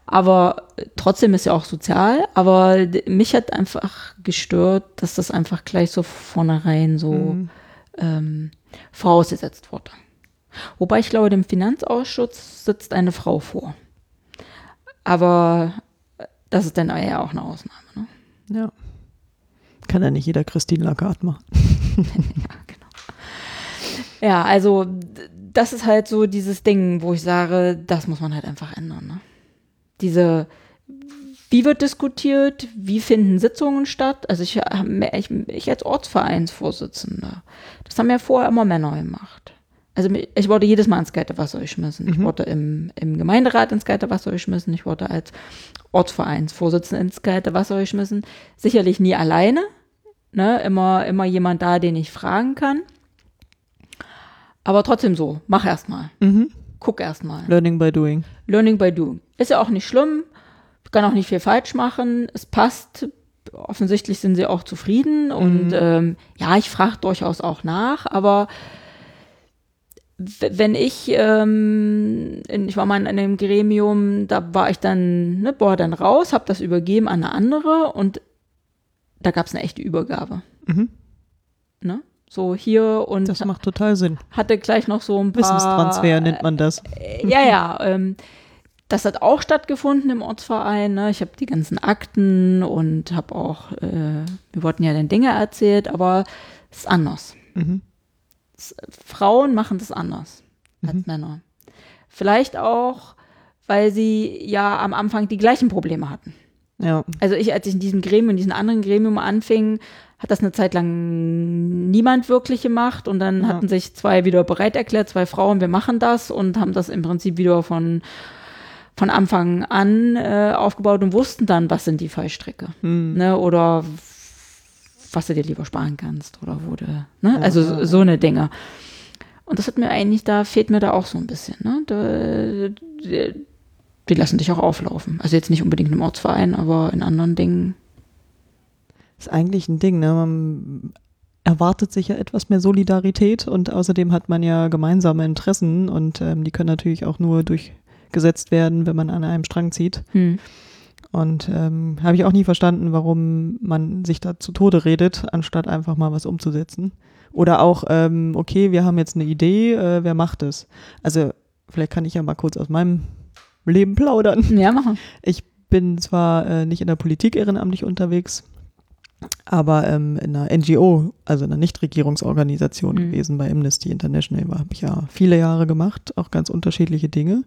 aber trotzdem ist ja auch sozial. Aber mich hat einfach gestört, dass das einfach gleich so vornherein so Mhm. ähm, vorausgesetzt wurde. Wobei ich glaube, dem Finanzausschuss sitzt eine Frau vor. Aber das ist dann ja auch eine Ausnahme. Ne? Ja. Kann ja nicht jeder Christine Lagarde machen. [laughs] ja, genau. Ja, also das ist halt so dieses Ding, wo ich sage, das muss man halt einfach ändern. Ne? Diese, wie wird diskutiert, wie finden Sitzungen statt? Also ich, ich, ich als Ortsvereinsvorsitzender, das haben ja vorher immer Männer gemacht. Also ich wurde jedes Mal ins kalte Wasser geschmissen. Ich wurde im, im Gemeinderat ins kalte Wasser geschmissen. Ich wurde als Ortsvereinsvorsitzender ins kalte Wasser geschmissen. Sicherlich nie alleine. Ne? Immer, immer jemand da, den ich fragen kann. Aber trotzdem so, mach erst mal. Mhm. Guck erst mal. Learning by doing. Learning by doing. Ist ja auch nicht schlimm. Ich kann auch nicht viel falsch machen. Es passt. Offensichtlich sind sie auch zufrieden. Und ähm, ja, ich frage durchaus auch nach. Aber wenn ich, ähm, in, ich war mal in einem Gremium, da war ich dann, ne, boah, dann raus, habe das übergeben an eine andere und da gab es eine echte Übergabe. Mhm. Ne? So hier und Das macht total Sinn. hatte gleich noch so ein paar Wissenstransfer nennt man das. äh, ja, ja. [laughs] Ähm, das hat auch stattgefunden im Ortsverein. Ne? Ich habe die ganzen Akten und habe auch, äh, wir wollten ja dann Dinge erzählt, aber es ist anders. Mhm. Es, Frauen machen das anders als Mhm. Männer. Vielleicht auch, weil sie ja am Anfang die gleichen Probleme hatten. Ja. Also ich, als ich in diesem Gremium, in diesem anderen Gremium anfing, hat das eine Zeit lang niemand wirklich gemacht und dann Ja. hatten sich zwei wieder bereit erklärt, zwei Frauen, wir machen das und haben das im Prinzip wieder von, von Anfang an äh, aufgebaut und wussten dann, was sind die Fallstricke, Hm. ne, oder was du dir lieber sparen kannst oder wo du, ne, also ja, so, ja. so eine Dinge. Und das hat mir eigentlich, da fehlt mir da auch so ein bisschen, ne, da, die, die lassen dich auch auflaufen. Also jetzt nicht unbedingt im Ortsverein, aber in anderen Dingen. Ist eigentlich ein Ding, ne? Man erwartet sich ja etwas mehr Solidarität und außerdem hat man ja gemeinsame Interessen und ähm, die können natürlich auch nur durchgesetzt werden, wenn man an einem Strang zieht. Hm. Und ähm, habe ich auch nie verstanden, warum man sich da zu Tode redet, anstatt einfach mal was umzusetzen. Oder auch, ähm, okay, wir haben jetzt eine Idee, äh, wer macht es? Also vielleicht kann ich ja mal kurz aus meinem Leben plaudern. Ja, machen. Ich bin zwar äh, nicht in der Politik ehrenamtlich unterwegs, aber ähm, in einer NGO, also einer Nichtregierungsorganisation Mhm. gewesen bei Amnesty International, habe ich ja viele Jahre gemacht, auch ganz unterschiedliche Dinge.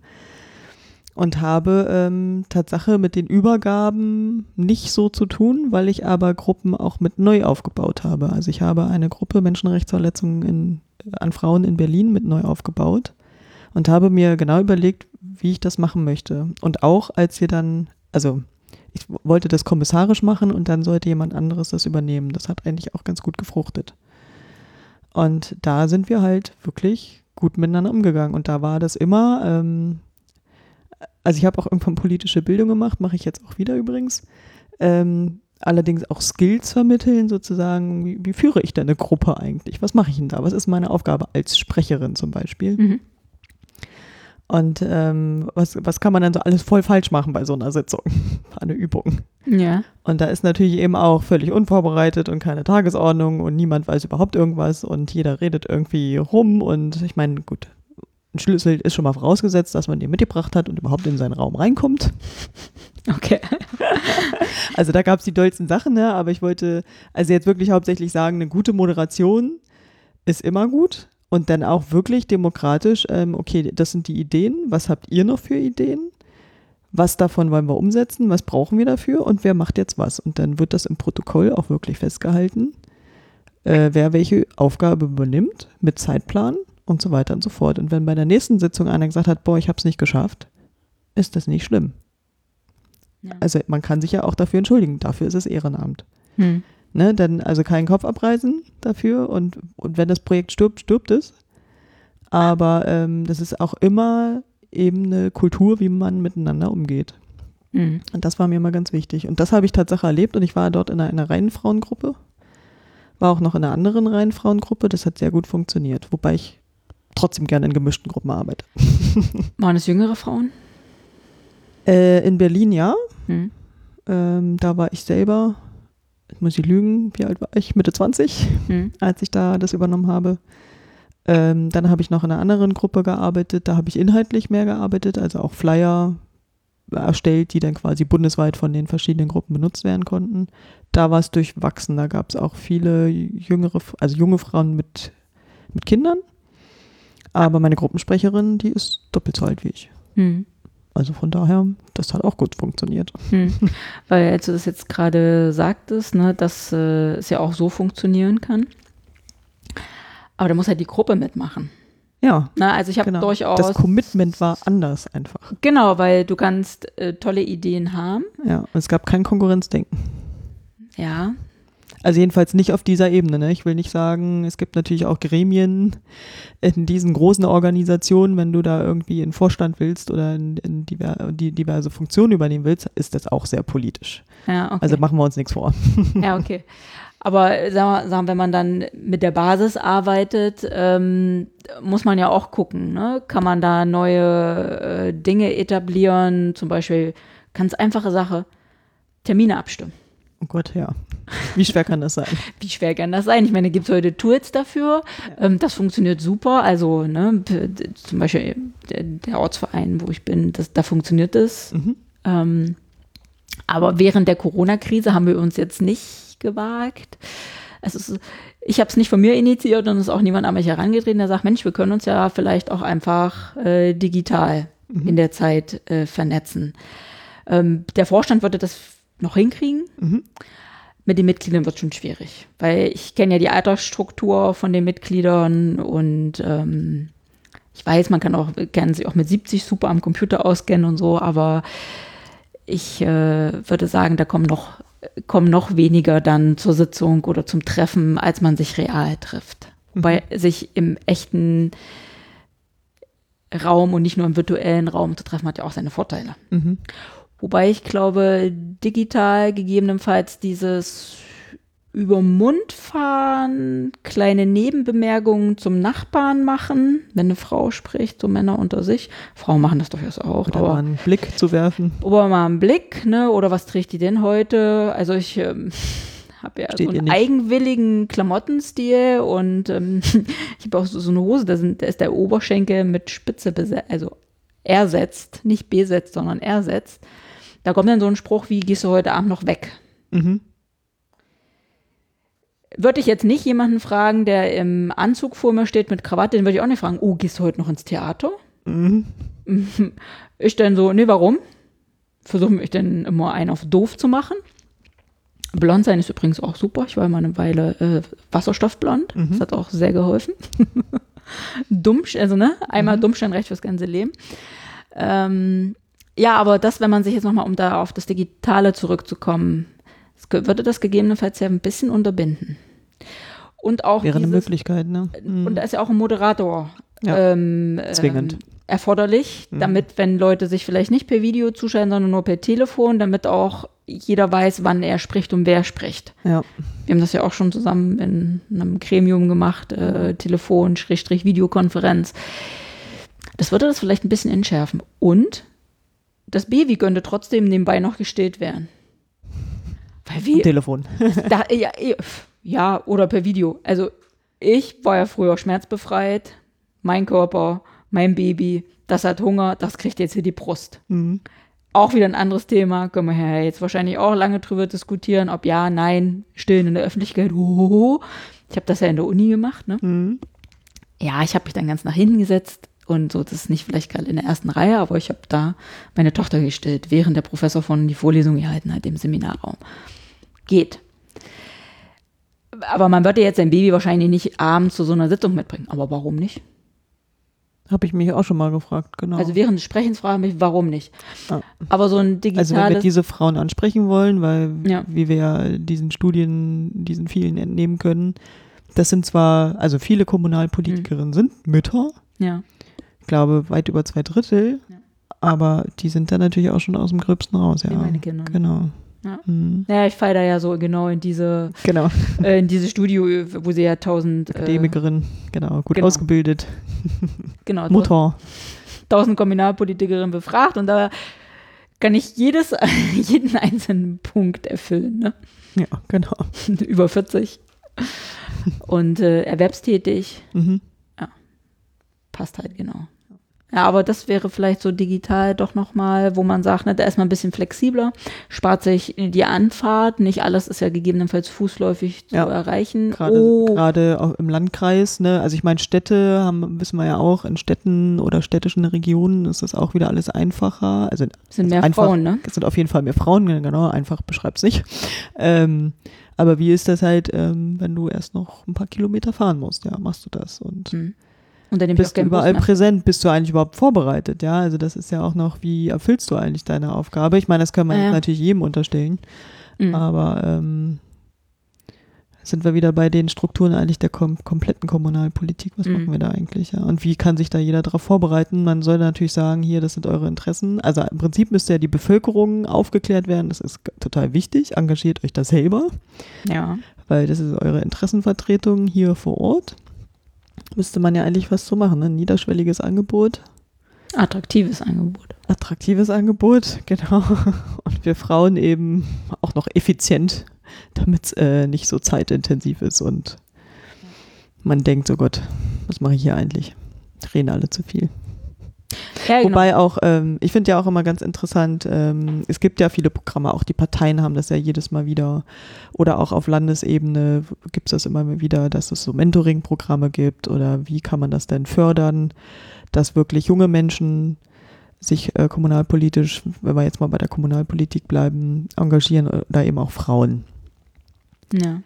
Und habe ähm, Tatsache mit den Übergaben nicht so zu tun, weil ich aber Gruppen auch mit neu aufgebaut habe. Also ich habe eine Gruppe Menschenrechtsverletzungen in, an Frauen in Berlin mit neu aufgebaut und habe mir genau überlegt, wie ich das machen möchte. Und auch als wir dann, also ich wollte das kommissarisch machen und dann sollte jemand anderes das übernehmen. Das hat eigentlich auch ganz gut gefruchtet. Und da sind wir halt wirklich gut miteinander umgegangen. Und da war das immer, ähm, also ich habe auch irgendwann politische Bildung gemacht, mache ich jetzt auch wieder übrigens. Ähm, allerdings auch Skills vermitteln, sozusagen, wie, wie führe ich denn eine Gruppe eigentlich? Was mache ich denn da? Was ist meine Aufgabe als Sprecherin zum Beispiel? Mhm. Und ähm, was, was kann man dann so alles voll falsch machen bei so einer Sitzung? [laughs] eine Übung. Ja. Und da ist natürlich eben auch völlig unvorbereitet und keine Tagesordnung und niemand weiß überhaupt irgendwas und jeder redet irgendwie rum und ich meine, gut, ein Schlüssel ist schon mal vorausgesetzt, dass man den mitgebracht hat und überhaupt in seinen Raum reinkommt. Okay. [laughs] Also da gab es die dollsten Sachen, ne? aber ich wollte also jetzt wirklich hauptsächlich sagen, eine gute Moderation ist immer gut und dann auch wirklich demokratisch, ähm, okay, das sind die Ideen, was habt ihr noch für Ideen? Was davon wollen wir umsetzen? Was brauchen wir dafür? Und wer macht jetzt was? Und dann wird das im Protokoll auch wirklich festgehalten, äh, wer welche Aufgabe übernimmt mit Zeitplan und so weiter und so fort. Und wenn bei der nächsten Sitzung einer gesagt hat, boah, ich habe es nicht geschafft, ist das nicht schlimm. Ja. Also man kann sich ja auch dafür entschuldigen. Dafür ist es Ehrenamt. Hm. Ne? Dann also keinen Kopf abreißen dafür und, und wenn das Projekt stirbt, stirbt es. Aber ähm, das ist auch immer eben eine Kultur, wie man miteinander umgeht. Hm. Und das war mir immer ganz wichtig. Und das habe ich tatsächlich erlebt und ich war dort in einer, einer reinen Frauengruppe, war auch noch in einer anderen reinen Frauengruppe. Das hat sehr gut funktioniert, wobei ich trotzdem gerne in gemischten Gruppen arbeite. [laughs] Waren es jüngere Frauen? Äh, in Berlin ja, Hm. ähm, da war ich selber, jetzt muss ich lügen, wie alt war ich? Mitte 20. Hm. als ich da das übernommen habe. Ähm, dann habe ich noch in einer anderen Gruppe gearbeitet, da habe ich inhaltlich mehr gearbeitet, also auch Flyer erstellt, die dann quasi bundesweit von den verschiedenen Gruppen benutzt werden konnten. Da war es durchwachsen. Da gab es auch viele jüngere, also junge Frauen mit, mit Kindern. Aber meine Gruppensprecherin, die ist doppelt so alt wie ich. Hm. Also von daher, das hat auch gut funktioniert. Hm. Weil als du das jetzt gerade sagtest, ne, dass äh, es ja auch so funktionieren kann. Aber da muss halt die Gruppe mitmachen. Ja. Na, also ich habe genau. durchaus. Das Commitment war anders einfach. Genau, weil du kannst äh, tolle Ideen haben. Ja, und es gab kein Konkurrenzdenken. Ja. Also jedenfalls nicht auf dieser Ebene. Ne? Ich will nicht sagen, es gibt natürlich auch Gremien in diesen großen Organisationen, wenn du da irgendwie in Vorstand willst oder in, in diver die diverse Funktionen übernehmen willst, ist das auch sehr politisch. Ja, okay. Also machen wir uns nichts vor. [laughs] Ja, okay. Aber sagen wir, sagen, wenn man dann mit der Basis arbeitet, ähm, muss man ja auch gucken, ne? kann man da neue äh, Dinge etablieren, zum Beispiel ganz einfache Sache, Termine abstimmen. Oh Gott, ja. Wie schwer kann das sein? Wie schwer kann das sein? Ich meine, gibt es heute Tools dafür. Ja. Ähm, das funktioniert super. Also ne, zum Beispiel der, Ortsverein, wo ich bin, das, da funktioniert das. Mhm. Ähm, aber während der Corona-Krise haben wir uns jetzt nicht gewagt. Es ist, ich habe es nicht von mir initiiert und es ist auch niemand an mich herangetreten, der sagt, Mensch, wir können uns ja vielleicht auch einfach äh, digital mhm. in der Zeit äh, vernetzen. Ähm, der Vorstand würde das noch hinkriegen. Mhm. Mit den Mitgliedern wird schon schwierig, weil ich kenne ja die Altersstruktur von den Mitgliedern und ähm, ich weiß, man kann auch, kann sich auch mit 70 super am Computer auskennen und so, aber ich äh, würde sagen, da kommen noch, kommen noch weniger dann zur Sitzung oder zum Treffen, als man sich real trifft. Mhm. Weil sich im echten Raum und nicht nur im virtuellen Raum zu treffen, hat ja auch seine Vorteile. Mhm. Wobei ich glaube, digital gegebenenfalls dieses über Mund fahren, kleine Nebenbemerkungen zum Nachbarn machen, wenn eine Frau spricht, so Männer unter sich. Frauen machen das durchaus auch. Oder mal einen Blick zu werfen. Oder mal einen Blick, ne? Oder was trägt die denn heute? Also ich ähm, habe ja Steht so einen eigenwilligen Klamottenstil und ähm, [laughs] ich habe auch so, so, eine Hose, da, sind, da ist der Oberschenkel mit Spitze besetzt, also ersetzt, nicht besetzt, sondern ersetzt. Da kommt dann so ein Spruch wie, gehst du heute Abend noch weg? Mhm. Würde ich jetzt nicht jemanden fragen, der im Anzug vor mir steht mit Krawatte, den würde ich auch nicht fragen, oh, gehst du heute noch ins Theater? Mhm. [laughs] Ich dann so, nee, warum? Versuche mich dann immer einen auf doof zu machen. Blond sein ist übrigens auch super. Ich war mal eine Weile äh, wasserstoffblond. Mhm. Das hat auch sehr geholfen. [laughs] Dumm, also ne, einmal mhm. Dummsteinrecht fürs ganze Leben. Ähm, ja, aber das, wenn man sich jetzt nochmal, um da auf das Digitale zurückzukommen, das würde das gegebenenfalls ja ein bisschen unterbinden. Und auch Wäre dieses, eine Möglichkeit, ne? Mhm. Und da ist ja auch ein Moderator ja, ähm, zwingend. Ähm, erforderlich, mhm. damit, wenn Leute sich vielleicht nicht per Video zuschalten, sondern nur per Telefon, damit auch jeder weiß, wann er spricht und wer spricht. Ja. Wir haben das ja auch schon zusammen in einem Gremium gemacht, äh, Telefon, Schrägstrich, Videokonferenz. Das würde das vielleicht ein bisschen entschärfen. Und das Baby könnte trotzdem nebenbei noch gestillt werden. Weil wir, Telefon. [laughs] da, ja, ja, oder per Video. Also ich war ja früher schmerzbefreit. Mein Körper, mein Baby, das hat Hunger, das kriegt jetzt hier die Brust. Mhm. Auch wieder ein anderes Thema, können wir ja jetzt wahrscheinlich auch lange drüber diskutieren, ob ja, nein, stillen in der Öffentlichkeit. Oh, ich habe das ja in der Uni gemacht, ne? Mhm. Ja, ich habe mich dann ganz nach hinten gesetzt, und so, das ist nicht vielleicht gerade in der ersten Reihe, aber ich habe da meine Tochter gestellt, während der Professor von die Vorlesung gehalten hat im Seminarraum. Geht. Aber man würde jetzt sein Baby wahrscheinlich nicht abends zu so einer Sitzung mitbringen. Aber warum nicht? Habe ich mich auch schon mal gefragt, genau. Also während des Sprechens frage ich mich, warum nicht? Ah. Aber so ein digitales... Also wenn wir diese Frauen ansprechen wollen, weil, ja. wie wir ja diesen Studien, diesen vielen entnehmen können, das sind zwar, also viele Kommunalpolitikerinnen mhm. sind Mütter. Ja glaube, weit über zwei Drittel. Ja. Aber die sind dann natürlich auch schon aus dem Gröbsten raus, ja. Wie meine Kinder. Genau. Ja. Mhm. ja, ich falle da ja so genau in diese, genau. [laughs] Äh, in diese Studio, wo sie ja tausend. Äh, Akademikerin, äh, genau, gut genau. ausgebildet. [laughs] Genau. Mutter. Tausend Kommunalpolitikerinnen befragt und da kann ich jedes, [laughs] jeden einzelnen Punkt erfüllen. Ne? Ja, genau. Über 40. Und äh, erwerbstätig. Mhm passt halt genau. Ja, aber das wäre vielleicht so digital doch nochmal, wo man sagt, ne, da ist man ein bisschen flexibler, spart sich die Anfahrt, nicht alles ist ja gegebenenfalls fußläufig zu Ja, erreichen. Gerade oh, gerade auch im Landkreis, ne? Also ich meine, Städte haben, wissen wir ja auch, in Städten oder städtischen Regionen ist das auch wieder alles einfacher. Also sind mehr einfach, Frauen, ne? Es sind auf jeden Fall mehr Frauen, genau, einfach beschreib's nicht. Ähm, aber wie ist das halt, ähm, wenn du erst noch ein paar Kilometer fahren musst? Ja, machst du das und Hm. Und dann bist du keinen Bus überall mehr. präsent, bist du eigentlich überhaupt vorbereitet, ja? Also das ist ja auch noch, wie erfüllst du eigentlich deine Aufgabe? Ich meine, das kann man Ja, jetzt ja. natürlich jedem unterstellen, Mhm. aber ähm, sind wir wieder bei den Strukturen eigentlich der kom kompletten Kommunalpolitik. Was Mhm. machen wir da eigentlich? Ja? Und wie kann sich da jeder darauf vorbereiten? Man soll natürlich sagen, hier, das sind eure Interessen. Also im Prinzip müsste ja die Bevölkerung aufgeklärt werden. Das ist total wichtig. Engagiert euch da selber, Ja. weil das ist eure Interessenvertretung hier vor Ort. Müsste man ja eigentlich was zu machen. Ne? Ein niederschwelliges Angebot. Attraktives Angebot. attraktives Angebot, [laughs] genau. Und wir Frauen eben auch noch effizient, damit es äh, nicht so zeitintensiv ist und man denkt, oh Gott, was mache ich hier eigentlich? Reden alle zu viel. Ja, genau. Wobei auch, ähm, ich finde ja auch immer ganz interessant, ähm, es gibt ja viele Programme, auch die Parteien haben das ja jedes Mal wieder oder auch auf Landesebene gibt es das immer wieder, dass es so Mentoring-Programme gibt oder wie kann man das denn fördern, dass wirklich junge Menschen sich äh, kommunalpolitisch, wenn wir jetzt mal bei der Kommunalpolitik bleiben, engagieren oder eben auch Frauen. ja.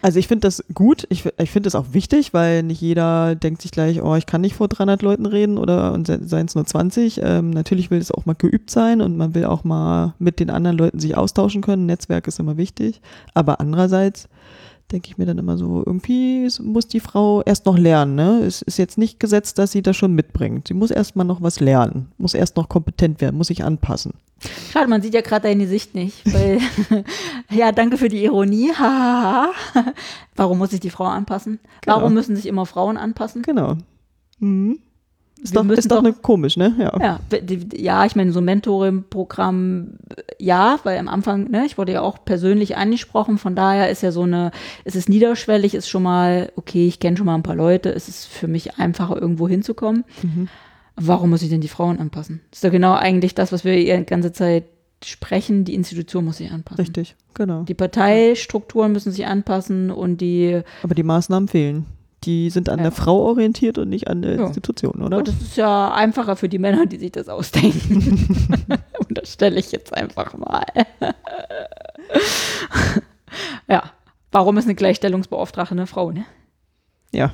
Also ich finde das gut, ich, ich finde das auch wichtig, weil nicht jeder denkt sich gleich, oh, ich kann nicht vor 300 Leuten reden oder und se- seien es nur 20. Ähm, natürlich will es auch mal geübt sein und man will auch mal mit den anderen Leuten sich austauschen können. Netzwerk ist immer wichtig. Aber andererseits denke ich mir dann immer so, irgendwie muss die Frau erst noch lernen. Ne? Es ist jetzt nicht gesetzt, dass sie das schon mitbringt. Sie muss erst mal noch was lernen, muss erst noch kompetent werden, muss sich anpassen. Schade, man sieht ja gerade deine Sicht nicht. Weil, [laughs] ja, danke für die Ironie. Warum muss sich die Frau anpassen? Warum Genau. müssen sich immer Frauen anpassen? Genau. Mhm. Ist, Wir doch, ist doch, doch- komisch, ne? Ja. Ja, ja, ich meine, so ein Mentoring-Programm, ja, weil am Anfang, ne, ich wurde ja auch persönlich angesprochen, von daher ist ja so eine, es ist niederschwellig, ist schon mal, okay, ich kenne schon mal ein paar Leute, es ist für mich einfacher, irgendwo hinzukommen. Mhm. Warum muss ich denn die Frauen anpassen? Das ist doch genau eigentlich das, was wir die ganze Zeit sprechen, die Institution muss sich anpassen. Richtig, genau. Die Parteistrukturen müssen sich anpassen und die, Aber die Maßnahmen fehlen. Die sind an Ja. der Frau orientiert und nicht an der Ja. Institution, oder? und das ist ja einfacher für die Männer, die sich das ausdenken. [laughs] [laughs] Unterstelle ich jetzt einfach mal. [laughs] ja. Warum ist eine Gleichstellungsbeauftragte eine Frau, ne? Ja.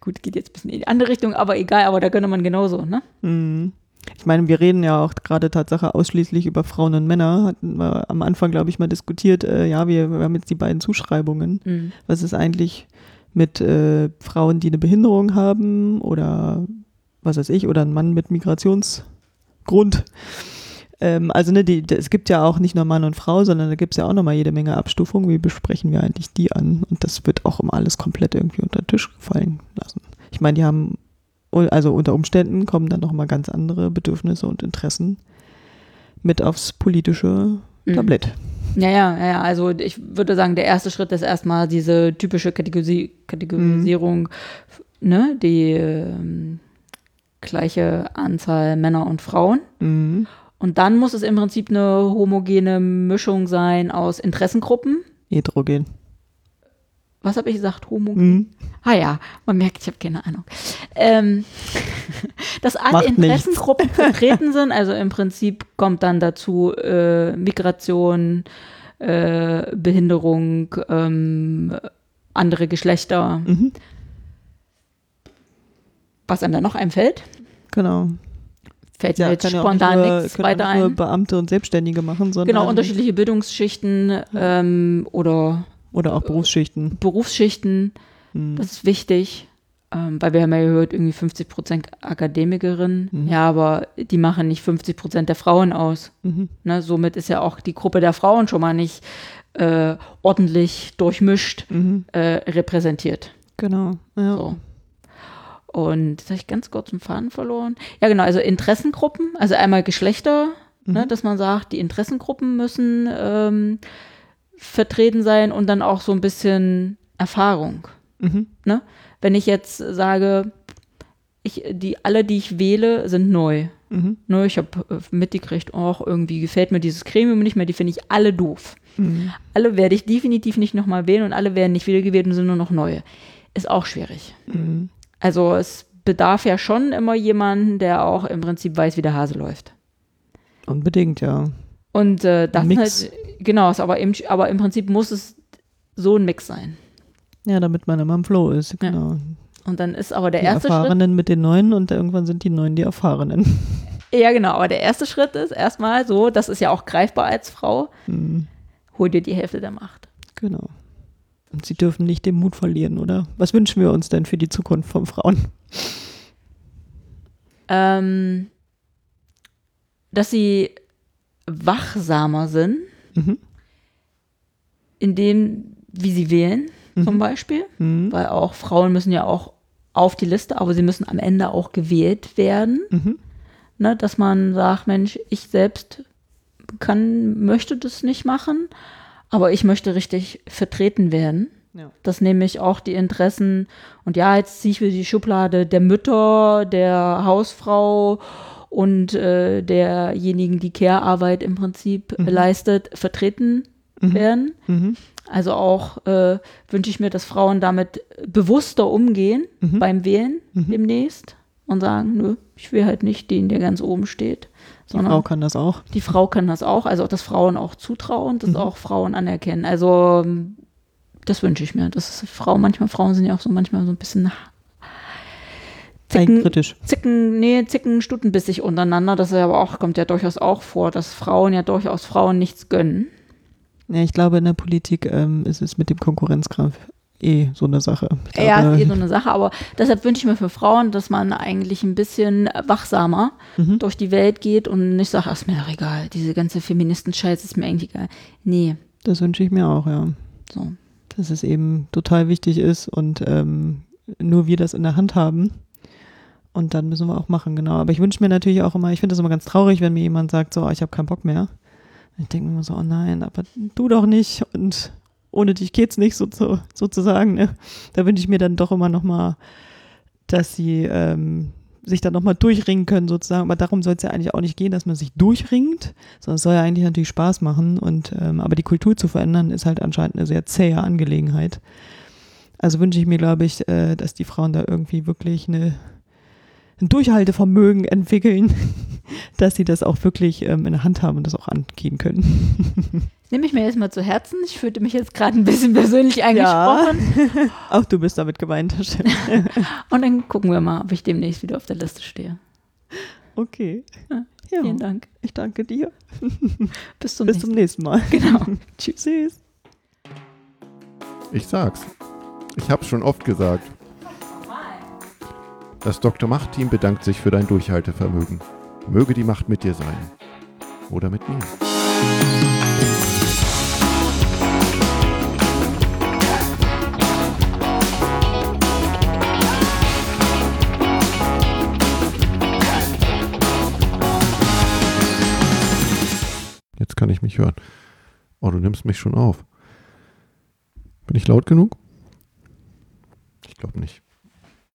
Gut, geht jetzt ein bisschen in die andere Richtung, aber egal, aber da könnte man genauso, ne? Mhm. Ich meine, wir reden ja auch gerade Tatsache ausschließlich über Frauen und Männer. Hatten wir am Anfang, glaube ich, mal diskutiert. Äh, ja, wir, wir haben jetzt die beiden Zuschreibungen. Mhm. Was ist eigentlich mit äh, Frauen, die eine Behinderung haben oder was weiß ich, oder ein Mann mit Migrationsgrund? Ähm, also ne, die, es gibt ja auch nicht nur Mann und Frau, sondern da gibt es ja auch nochmal jede Menge Abstufungen. Wie besprechen wir eigentlich die an? Und das wird auch immer alles komplett irgendwie unter den Tisch fallen lassen. Ich meine, die haben, also unter Umständen kommen dann nochmal ganz andere Bedürfnisse und Interessen mit aufs politische Mhm. Tablett. Ja, ja, ja, ja, also ich würde sagen, der erste Schritt ist erstmal diese typische Kategorisi Kategorisierung, ne, die ähm, gleiche Anzahl Männer und Frauen. Mhm. Und dann muss es im Prinzip eine homogene Mischung sein aus Interessengruppen. Heterogen. Was habe ich gesagt? Homogen? Mhm. Ah ja, man merkt, ich habe keine Ahnung. Ähm, [laughs] dass alle Macht nichts. Interessengruppen vertreten sind, also im Prinzip kommt dann dazu äh, Migration, äh, Behinderung, ähm, andere Geschlechter. Mhm. Was einem dann noch einfällt, Genau. fällt mir Ja, jetzt kann ja spontan nur, nichts weiter ein. Beamte und Selbstständige machen, sondern Genau, unterschiedliche Bildungsschichten ähm, oder oder auch Berufsschichten. Berufsschichten. Mhm. Das ist wichtig, ähm, weil wir haben ja gehört, irgendwie 50 Prozent Akademikerinnen. Mhm. Ja, aber die machen nicht 50 Prozent der Frauen aus. Mhm. Ne? Somit ist ja auch die Gruppe der Frauen schon mal nicht äh, ordentlich durchmischt Mhm. äh, repräsentiert. Genau. Ja. So. Und jetzt habe ich ganz kurz einen Faden verloren. Ja, genau, also Interessengruppen, also einmal Geschlechter, ne, Mhm. dass man sagt, die Interessengruppen müssen ähm, vertreten sein und dann auch so ein bisschen Erfahrung. Mhm. Ne? Wenn ich jetzt sage, ich, die, alle, die ich wähle, sind neu. Mhm. Ne, ich habe mitgekriegt, auch irgendwie gefällt mir dieses Gremium nicht mehr, die finde ich alle doof. Mhm. Alle werde ich definitiv nicht nochmal wählen und alle werden nicht wiedergewählt und sind nur noch neue. Ist auch schwierig. Mhm. Also es bedarf ja schon immer jemanden, der auch im Prinzip weiß, wie der Hase läuft. Unbedingt, ja. Und äh, das Mix. halt, genau, aber, im, aber im Prinzip muss es so ein Mix sein. Ja, damit man immer im Flow ist, genau. Und dann ist aber der die erste Schritt. Erfahrenen mit den Neuen und irgendwann sind die Neuen die Erfahrenen. [laughs] Ja, genau, aber der erste Schritt ist erstmal so, das ist ja auch greifbar als Frau, Mhm. hol dir die Hälfte der Macht. Genau. Und sie dürfen nicht den Mut verlieren, oder? Was wünschen wir uns denn für die Zukunft von Frauen? Ähm, dass sie wachsamer sind, Mhm. in dem, wie sie wählen, zum Mhm. Beispiel. Mhm. Weil auch Frauen müssen ja auch auf die Liste, aber sie müssen am Ende auch gewählt werden. Mhm. Ne? Dass man sagt, Mensch, ich selbst kann, möchte das nicht machen, aber ich möchte richtig vertreten werden. Ja. dass nämlich auch die Interessen, und ja, jetzt ziehe ich wieder die Schublade der Mütter, der Hausfrau und äh, derjenigen, die Care-Arbeit im Prinzip Mhm. leistet, vertreten Mhm. werden. Mhm. Also auch äh, wünsche ich mir, dass Frauen damit bewusster umgehen Mhm. beim Wählen Mhm. demnächst und sagen, nö, ich will halt nicht den, der ganz oben steht. Die Sondern Frau kann das auch. die Frau kann das auch, also auch, dass Frauen auch zutrauen, dass Mhm. auch Frauen anerkennen. Also das wünsche ich mir. Das ist Frau, manchmal Frauen sind ja auch so manchmal so ein bisschen zicken, Eigenkritisch. zicken, nee, zicken stutenbissig untereinander. Das ist aber auch, kommt ja durchaus auch vor, dass Frauen ja durchaus Frauen nichts gönnen. Ja, ich glaube, in der Politik ähm, ist es mit dem Konkurrenzkampf eh so eine Sache. Ich ja, glaube, ist eh so eine Sache, aber deshalb wünsche ich mir für Frauen, dass man eigentlich ein bisschen wachsamer Mhm. durch die Welt geht und nicht sagt, ach, ist mir doch egal, diese ganze Feministen-Scheiß ist mir eigentlich egal. Nee, Das wünsche ich mir auch, ja. so. Dass es eben total wichtig ist und ähm, nur wir das in der Hand haben. Und dann müssen wir auch machen, genau. Aber ich wünsche mir natürlich auch immer, ich finde das immer ganz traurig, wenn mir jemand sagt, so, ich habe keinen Bock mehr. Ich denke mir immer so, oh nein, aber du doch nicht und ohne dich geht's nicht, so, so, sozusagen. Ne? Da wünsche ich mir dann doch immer nochmal, dass sie ähm, sich dann nochmal durchringen können, sozusagen. Aber darum soll es ja eigentlich auch nicht gehen, dass man sich durchringt, sondern es soll ja eigentlich natürlich Spaß machen. Und ähm, aber die Kultur zu verändern, ist halt anscheinend eine sehr zähe Angelegenheit. Also wünsche ich mir, glaube ich, äh, dass die Frauen da irgendwie wirklich eine, ein Durchhaltevermögen entwickeln, [laughs] dass sie das auch wirklich ähm, in der Hand haben und das auch angehen können. [laughs] Nehme ich mir jetzt mal zu Herzen. Ich fühlte mich jetzt gerade ein bisschen persönlich angesprochen. auch [laughs] du bist damit gemeint, Herr Chef. Und dann gucken wir mal, ob ich demnächst wieder auf der Liste stehe. Okay. Ja, Ja, Vielen Dank. ich danke dir. Bis zum Bis nächsten zum nächsten Mal. Genau. Tschüss. Ich sag's. Ich hab's schon oft gesagt. Das Dr. Macht-Team bedankt sich für dein Durchhaltevermögen. Möge die Macht mit dir sein. Oder mit mir. Jetzt kann ich mich hören. Oh, du nimmst mich schon auf. Bin ich laut genug? Ich glaube nicht.